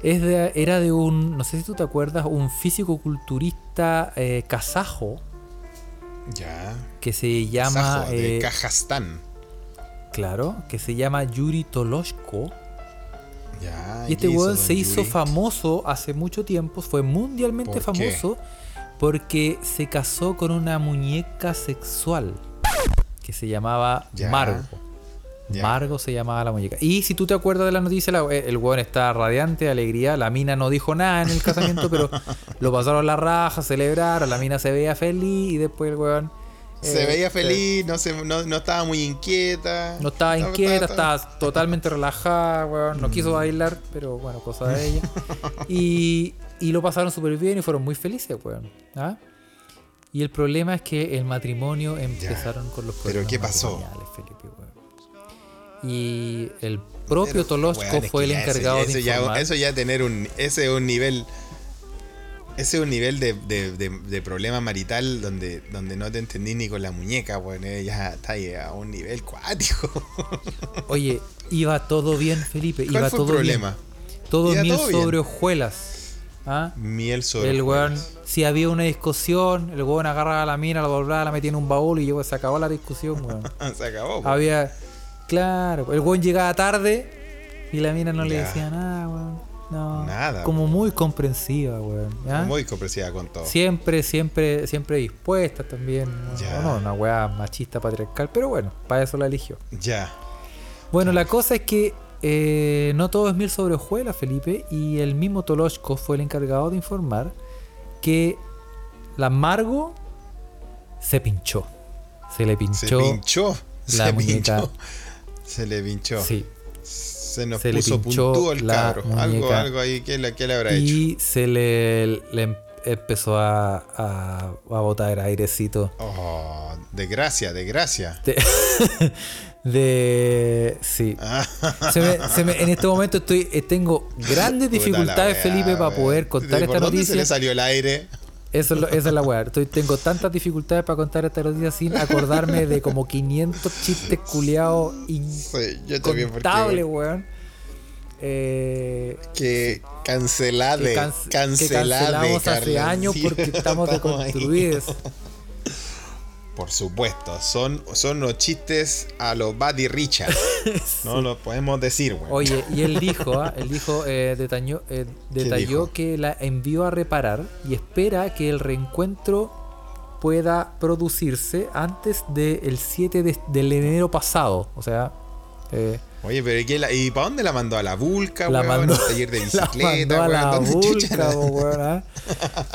Es de, era de un, no sé si tú te acuerdas, un físico-culturista eh, kazajo Ya. que se llama, Sajo, de eh, Kazajstán. claro, que se llama Yuri Toloshko. Ya. Y este ¿qué hizo weón se hizo famoso hace mucho tiempo, fue mundialmente ¿Por qué? Porque se casó con una muñeca sexual que se llamaba Ya. Margo. Ya. Margo se llamaba la muñeca. Y si tú te acuerdas de la noticia, la- eh, el weón está radiante, de alegría. La mina no dijo nada en el casamiento, pero lo pasaron la raja, celebraron. La mina se veía feliz y después el weón. Se eh, veía eh, feliz, no, se, no, no estaba muy inquieta. No estaba inquieta, estaba- estaba totalmente relajada, weón. No quiso bailar, pero bueno, cosa de ella. Y, y lo pasaron súper bien y fueron muy felices, weón. ¿Ah? Y el problema es que el matrimonio empezaron con los ¿Pero problemas qué pasó? Felipe, weón. Y el propio Pero, weón, es fue el ya eso- encargado eso, de ya, eso ya tener un. Ese es un nivel. Ese es un nivel de, de, de- de problema marital donde, donde no te entendí ni con la muñeca, bueno, ya está ahí a un nivel cuático. Oye, iba todo bien, Felipe. ¿Cuál iba fue el todo problema? bien. Todo Iba miel todo bien. sobre hojuelas. ¿Ah? Miel sobre El weón, si había una discusión, el weón agarraba a la mina, la doblaba, la metía en un baúl y yo, se acabó la discusión, weón. Se acabó. po. había. Claro, el weón llegaba tarde y la mina no le decía nada, weón. No. Nada, Como muy comprensiva, weón. ¿ya? Muy comprensiva con todo. Siempre, siempre, siempre dispuesta también. Ya. No, una weá machista patriarcal, pero bueno, para eso la eligió. Ya. Bueno, la cosa es que eh, no todo es miel sobre Felipe, y el mismo Tolochko fue el encargado de informar que la Margo se pinchó. Se le pinchó. Se pinchó. la se muñeca. pinchó. Se le pinchó. Sí. Se nos Se puso puntúo el cabro. Algo, algo ahí. ¿Qué le, qué le habrá hecho? Y se le, le em- empezó a, a, a botar airecito. Oh, desgracia, desgracia. De, sí. Ah, Se me- se me- en este momento estoy eh, tengo grandes dificultades, Felipe, para poder contar ¿De por esta dónde se le noticia. salió el aire? Eso es, lo- esa es la weá. Estoy- tengo tantas dificultades para contar esta noticia sin acordarme de como 500 chistes culiados Sí, incontables, weón. Eh, que cancelade, que, que cancelade, cancelamos hace años Sí, porque estamos deconstruidos. Por supuesto, son, son los chistes a los Buddy Richard. No lo podemos decir, güey. Oye, y él dijo, ¿ah? él dijo, eh, detalló, eh, detalló dijo? que la envió a reparar y espera que el reencuentro pueda producirse antes del 7 de, del enero pasado. O sea, eh, Oye, pero ¿y, qué la- ¿y para dónde la mandó? ¿A la Vulca, la weón? mandó, ¿A un taller de la bicicleta, mandó a la ¿Dónde chucha vulca, la- weón, ¿ah?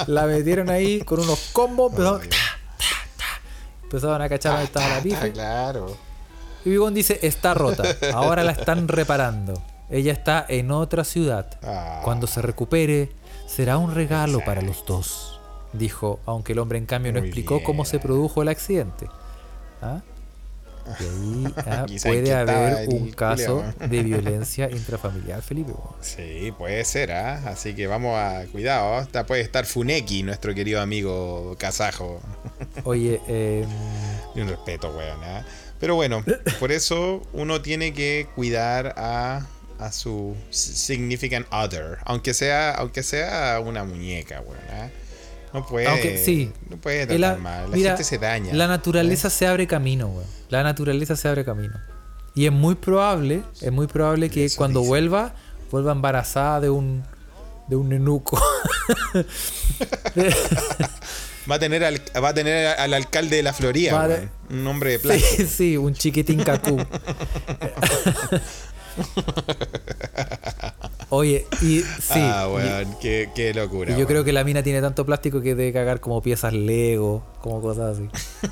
La metieron ahí con unos combos, Oye. Empezaron a cachar dónde estaba la pife. claro. Y Bigón dice, está rota, ahora la están reparando. Ella está en otra ciudad. Ah. Cuando se recupere, será un regalo para los dos. Dijo, aunque el hombre en cambio no explicó cómo se produjo el accidente. ¿Ah? Y ahí ah, puede haber un caso de violencia intrafamiliar, Felipe. Sí, puede ser, ¿ah? Así que vamos a. Cuidado, ¿ah? Está- puede estar Funeki, nuestro querido amigo kazajo. Oye, eh, Y un respeto, weón. ¿ah? Pero bueno, por eso uno tiene que cuidar a, a su significant other. Aunque sea, aunque sea una muñeca, weón. No puede. Aunque, sí. No puede tratar mal. La mira, gente se daña. ¿eh? La naturaleza se abre camino. La naturaleza se abre camino. Y es muy probable, es muy probable que Eso cuando dice. vuelva, vuelva embarazada de un de un nenuco. Va a tener al, va a tener al alcalde de la Florida. Un hombre de plata. sí, sí, un chiquitín cacú. Oye, y sí. ah, weón. Qué, qué locura. y yo weón. creo que la mina tiene tanto plástico que debe cagar como piezas Lego, como cosas así.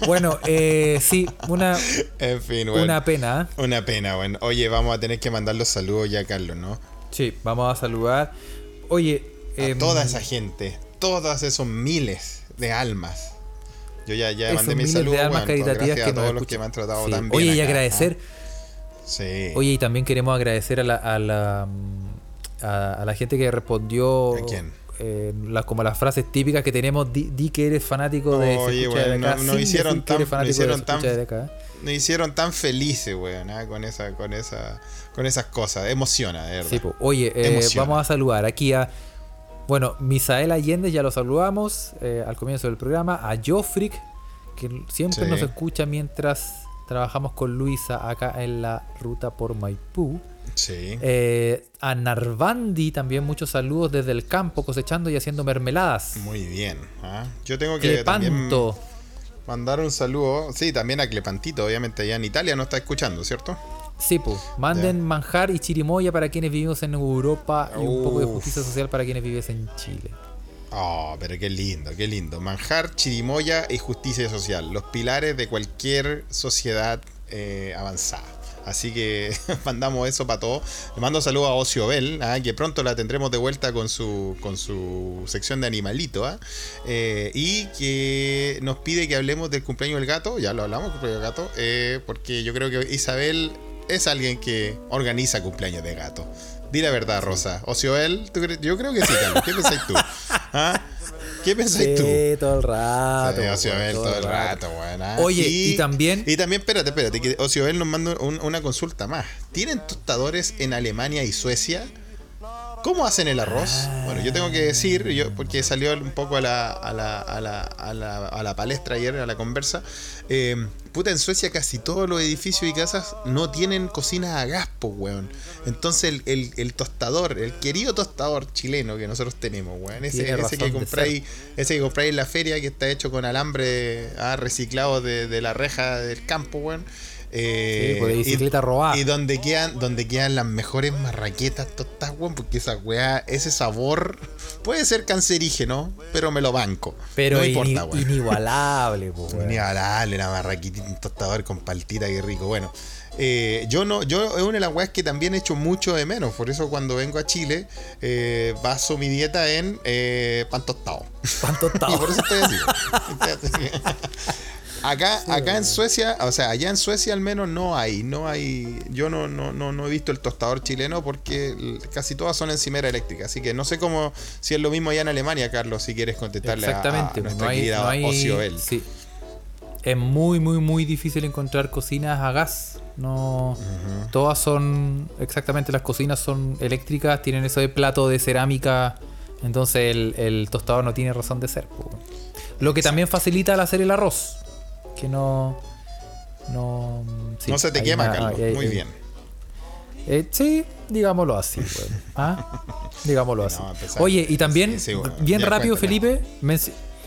Bueno, eh, sí, una, En fin, weón. una pena. ¿eh? Una pena, weón. Oye, vamos a tener que mandar los saludos ya, Carlos, ¿no? Sí, vamos a saludar. Oye, A em, toda esa gente, todos esos miles de almas. Yo ya, ya mandé mis saludos, weón, caritativas que a todos los escuchan. que me han tratado Sí. tan bien. Oye, y acá, agradecer. ¿ah? Sí. Oye, y también queremos agradecer a la, a la, mm, a, a la gente que respondió. ¿A quién? eh, las- como las frases típicas que tenemos, di, di que eres fanático de Oye, acá, no- hicieron decir que tan- eres no fanático de hicieron tan-. Nos hicieron felices, weón, ¿ah? con esa, con esa, con esas cosas. Emociona, de verdad. Sí, po. Oye, eh, vamos a saludar aquí a. Bueno, Misael Allende, ya lo saludamos eh, al comienzo del programa. A Jofric, que siempre Sí. nos escucha mientras trabajamos con Luisa acá en la ruta por Maipú. Sí. Eh, a Narvandi también muchos saludos desde el campo cosechando y haciendo mermeladas. Muy bien. ¿ah? Yo tengo que también Clepanto. mandar un saludo. Sí, también a Clepantito, obviamente allá en Italia no está escuchando, ¿cierto? Sí, pues. Manden manjar y chirimoya para quienes vivimos en Europa y un poco de justicia social para quienes vives en Chile. Oh, pero qué lindo, qué lindo. Manjar, chirimoya y justicia social. Los pilares de cualquier sociedad eh, avanzada. Así que mandamos eso para todos. Le mando saludos a Ocio Bell, ¿ah? que pronto la tendremos de vuelta con su, con su sección de animalito. ¿ah? Eh, y que nos pide que hablemos del cumpleaños del gato. Ya lo hablamos, cumpleaños del gato. eh, porque yo creo que Isabel es alguien que organiza cumpleaños de gato. Di la verdad, Rosa. Ocio Bell, ¿tú crees? yo creo que sí, Carlos. ¿Qué pensáis tú? ¿Ah? ¿Qué pensáis tú? Sí, todo el rato. Sí, weón, todo el rato, weón. ah. Oye, y también- Y también, espérate, espérate, que Ociobel nos manda un- una consulta más. ¿Tienen tostadores en Alemania y Suecia? ¿Cómo hacen el arroz? Bueno, yo tengo que decir, yo, porque salió un poco a la, a la, a la, a la, a la palestra ayer, a la conversa. eh, puta, en Suecia casi todos los edificios y casas no tienen cocinas a gas, pues, weón. Entonces el, el- el tostador, el querido tostador chileno que nosotros tenemos, weón, ese, ese que compráis, ese que compráis en la feria que está hecho con alambre ah, reciclado de, de la reja del campo, weón. Eh, Sí, pues, de y- bicicleta robada. Y donde quedan, donde quedan las mejores marraquetas tostadas, weón, porque esa weá, ese sabor puede ser cancerígeno, pero me lo banco. Pero no importa, weón. inigualable, po, weón. Inigualable, una marraquita, un tostador con paltita, qué rico. Bueno, eh, yo no, yo es una de las weas que también echo mucho de menos. Por eso cuando vengo a Chile, eh, baso mi dieta en eh, pan tostado. Pan Y tostado. por eso estoy así. Acá, acá en Suecia, o sea, allá en Suecia al menos no hay, no hay, yo no, no, no, no he visto el tostador chileno porque casi todas son encimera eléctrica, así que no sé cómo, si es lo mismo allá en Alemania, Carlos, si quieres contestarle a- Exactamente, a, nuestra no hay, querida no hay- sí. Es muy, muy, muy difícil encontrar cocinas a gas. No, todas son exactamente las cocinas son eléctricas, tienen ese plato de cerámica, entonces el, el tostador no tiene razón de ser. po. Lo que también facilita al hacer el arroz, que no, no, sí, no se te quema, una- Carlos, hay- muy hay- bien. eh, sí, digámoslo así, weón. ¿Ah? Digámoslo así. Oye, y también, Sí, sí, bueno, bien rápido. Felipe,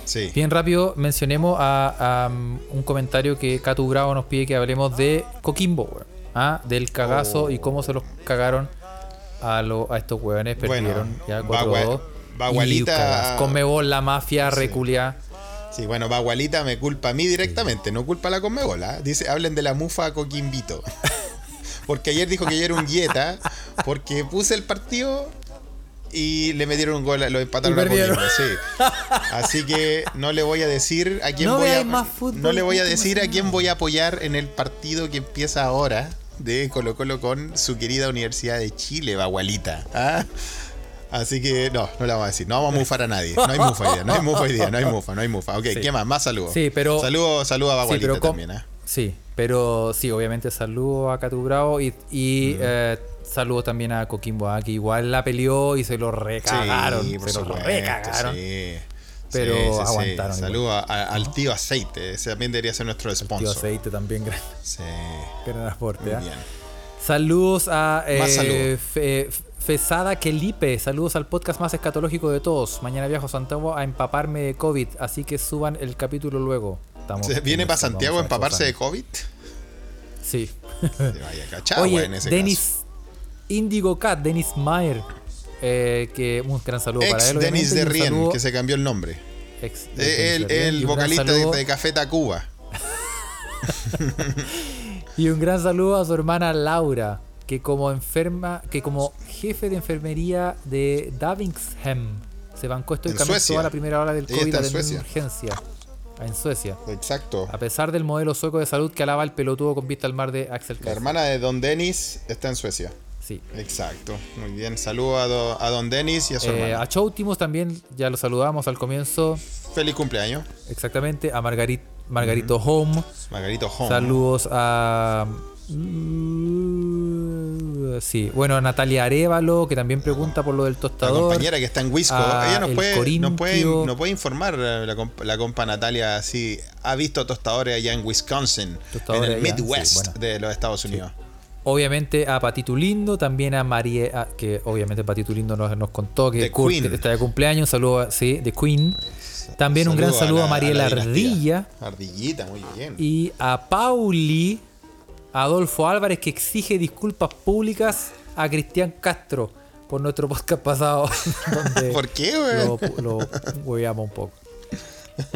Sí. bien rápido mencionemos a, a, um, un comentario que Catu Bravo nos pide que hablemos de Coquimbo. ¿Ah? Del cagazo y cómo se los cagaron a, lo- a estos. Bueno, Perdieron ya Bagua- 4-2. Bagualita- la mafia reculia. Sí, bueno, Bagualita me culpa a mí directamente, no culpa a la Conmebola. Dice, hablen de la mufa Coquimbito. porque ayer dijo que yo era un dieta, porque puse el partido y le metieron un gol, lo empataron a. Coquimbo, sí. Así que no le voy a decir a quién No voy a más fútbol, no le voy a decir a quién voy a apoyar en el partido que empieza ahora de Colo Colo con su querida Universidad de Chile, Bagualita. ¿ah? Así que no, no le vamos a decir. No vamos a mufar a nadie. No hay mufa hoy día. No hay mufa hoy día. No hay mufa, no hay mufa. Ok, Sí. ¿qué más? Más saludos. Sí, pero- Saludos saludo a Sí, Bagualita com- también. ¿ah? Sí, pero sí, obviamente saludo a Catu Bravo y, y eh, saludo también a Coquimbo, ah, que igual la peleó y se lo recagaron. Sí, por se lo supuesto, recagaron. sí. Pero Sí, sí, sí. aguantaron Saludos a- a- al tío Aceite. Ese también debería ser nuestro Tío sponsor. aceite también, gran, Sí, gran aporte. muy ah. bien. Saludos a eh, Más saludos. Fe- Fesada Kelipe. Saludos al podcast más escatológico de todos. Mañana viajo a Santiago a empaparme de COVID, así que suban el capítulo luego. Estamos ¿Viene para Santiago a empaparse de. COVID? Sí. Se vaya cachagua Oye, en ese Denis Indigo Cat, Denis Mayer. eh, que un gran saludo para él. Denis obviamente, de Rien, saludo- que se cambió el nombre. ex- Eh, El, Rien, vocalista de, de Café Tacuba. Y un gran saludo a su hermana Laura, que como enferma, que como jefe de enfermería de Davingshem se bancó esto y toda la primera hora del COVID en de urgencia. En Suecia. Exacto. A pesar del modelo sueco de salud que alaba el pelotudo con vista al mar de Axel La Kaiser. hermana de Don Denis está en Suecia. Sí. Exacto. Muy bien. Saludo a, do- a Don Denis y a su Eh, hermana. a Choutimus también, ya lo saludamos al comienzo. Feliz cumpleaños. Exactamente. A Margarit, Margarito Home. Margarito Home. Saludos a. Mm, Sí, bueno, Natalia Arevalo, que también pregunta por lo del La tostador. compañera que está en Wisco. a Ella nos el puede, nos, puede, Corintio. nos puede informar la, comp- la compa Natalia si ha visto tostadores allá en Wisconsin, Tostadores en el allá, sí, Midwest bueno. de los Estados Unidos. Obviamente a Patito Lindo, también a María, que obviamente Patito Lindo nos, nos contó que Kurt está de cumpleaños. Saludo a, sí, de Queen. También un gran Saludo a saludo a, la- Mariela a la dinastía. Ardilla Ardillita, muy bien. y a Pauli Adolfo Álvarez, que exige disculpas públicas a Cristian Castro por nuestro podcast pasado, donde ¿Por qué, güey? lo, lo un poco.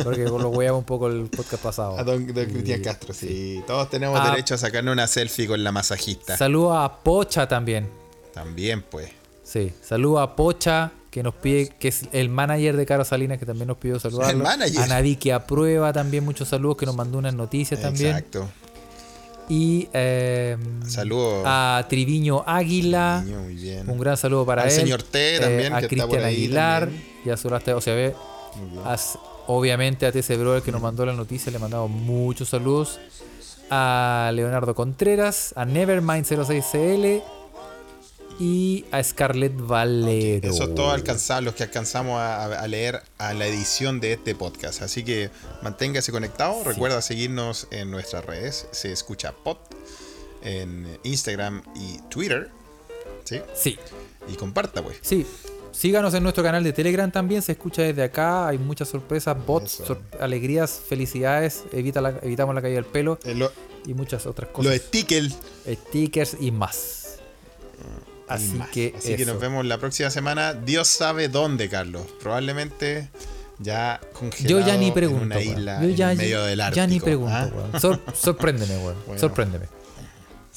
Porque lo weamos un poco el podcast pasado. A don, don Cristian Castro, sí. Todos tenemos derecho a sacarnos una selfie con la masajista. Saludos a Pocha también. También, pues. Sí, saludos a Pocha, que nos pide, que es el manager de Caro Salinas, que también nos pidió saludarlo. El manager. A Navi que aprueba también, muchos saludos, que nos mandó unas noticias también. Exacto. Y eh, Saludos. a Triviño Águila. Muy bien. Un gran saludo para Al él. señor T también, a que está Cristian por ahí Aguilar. también. Y a Solaste OCB. A- obviamente a TC Brother que nos mandó la noticia. Le mandamos muchos saludos. A Leonardo Contreras. A Nevermind06CL. Y a Scarlett Valero. Eso es todo alcanzar, los que alcanzamos a, a leer a la edición de este podcast. Así que manténgase conectado. Recuerda seguirnos en nuestras redes. Se escucha pod en Instagram y Twitter. ¿Sí? Sí, Y comparta, pues. sí. Síganos en nuestro canal de Telegram también. Se escucha desde acá. Hay muchas sorpresas, bots, Eso. sor- alegrías, felicidades. Evita la- evitamos la caída del pelo. Eh, lo- Y muchas otras los cosas. stickers. stickers y más. Así más. que Así que eso. nos vemos la próxima semana. Dios sabe dónde, Carlos. Probablemente ya congelado Yo ya ni en pregunto. una weón. isla Yo ya, en medio del Ártico. ya ni pregunto, ¿ah? Sor- sorpréndeme, weón. Bueno. Sorpréndeme.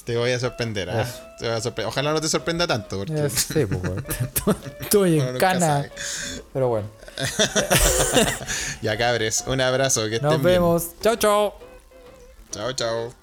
Te voy a sorprender. Eso. Te voy a sorpre- Ojalá no te sorprenda tanto. Porque pues. Estoy en cana. Pero bueno. Ya cabres, un abrazo, que estén Nos bien. vemos. Chao, chao. Chao, chao.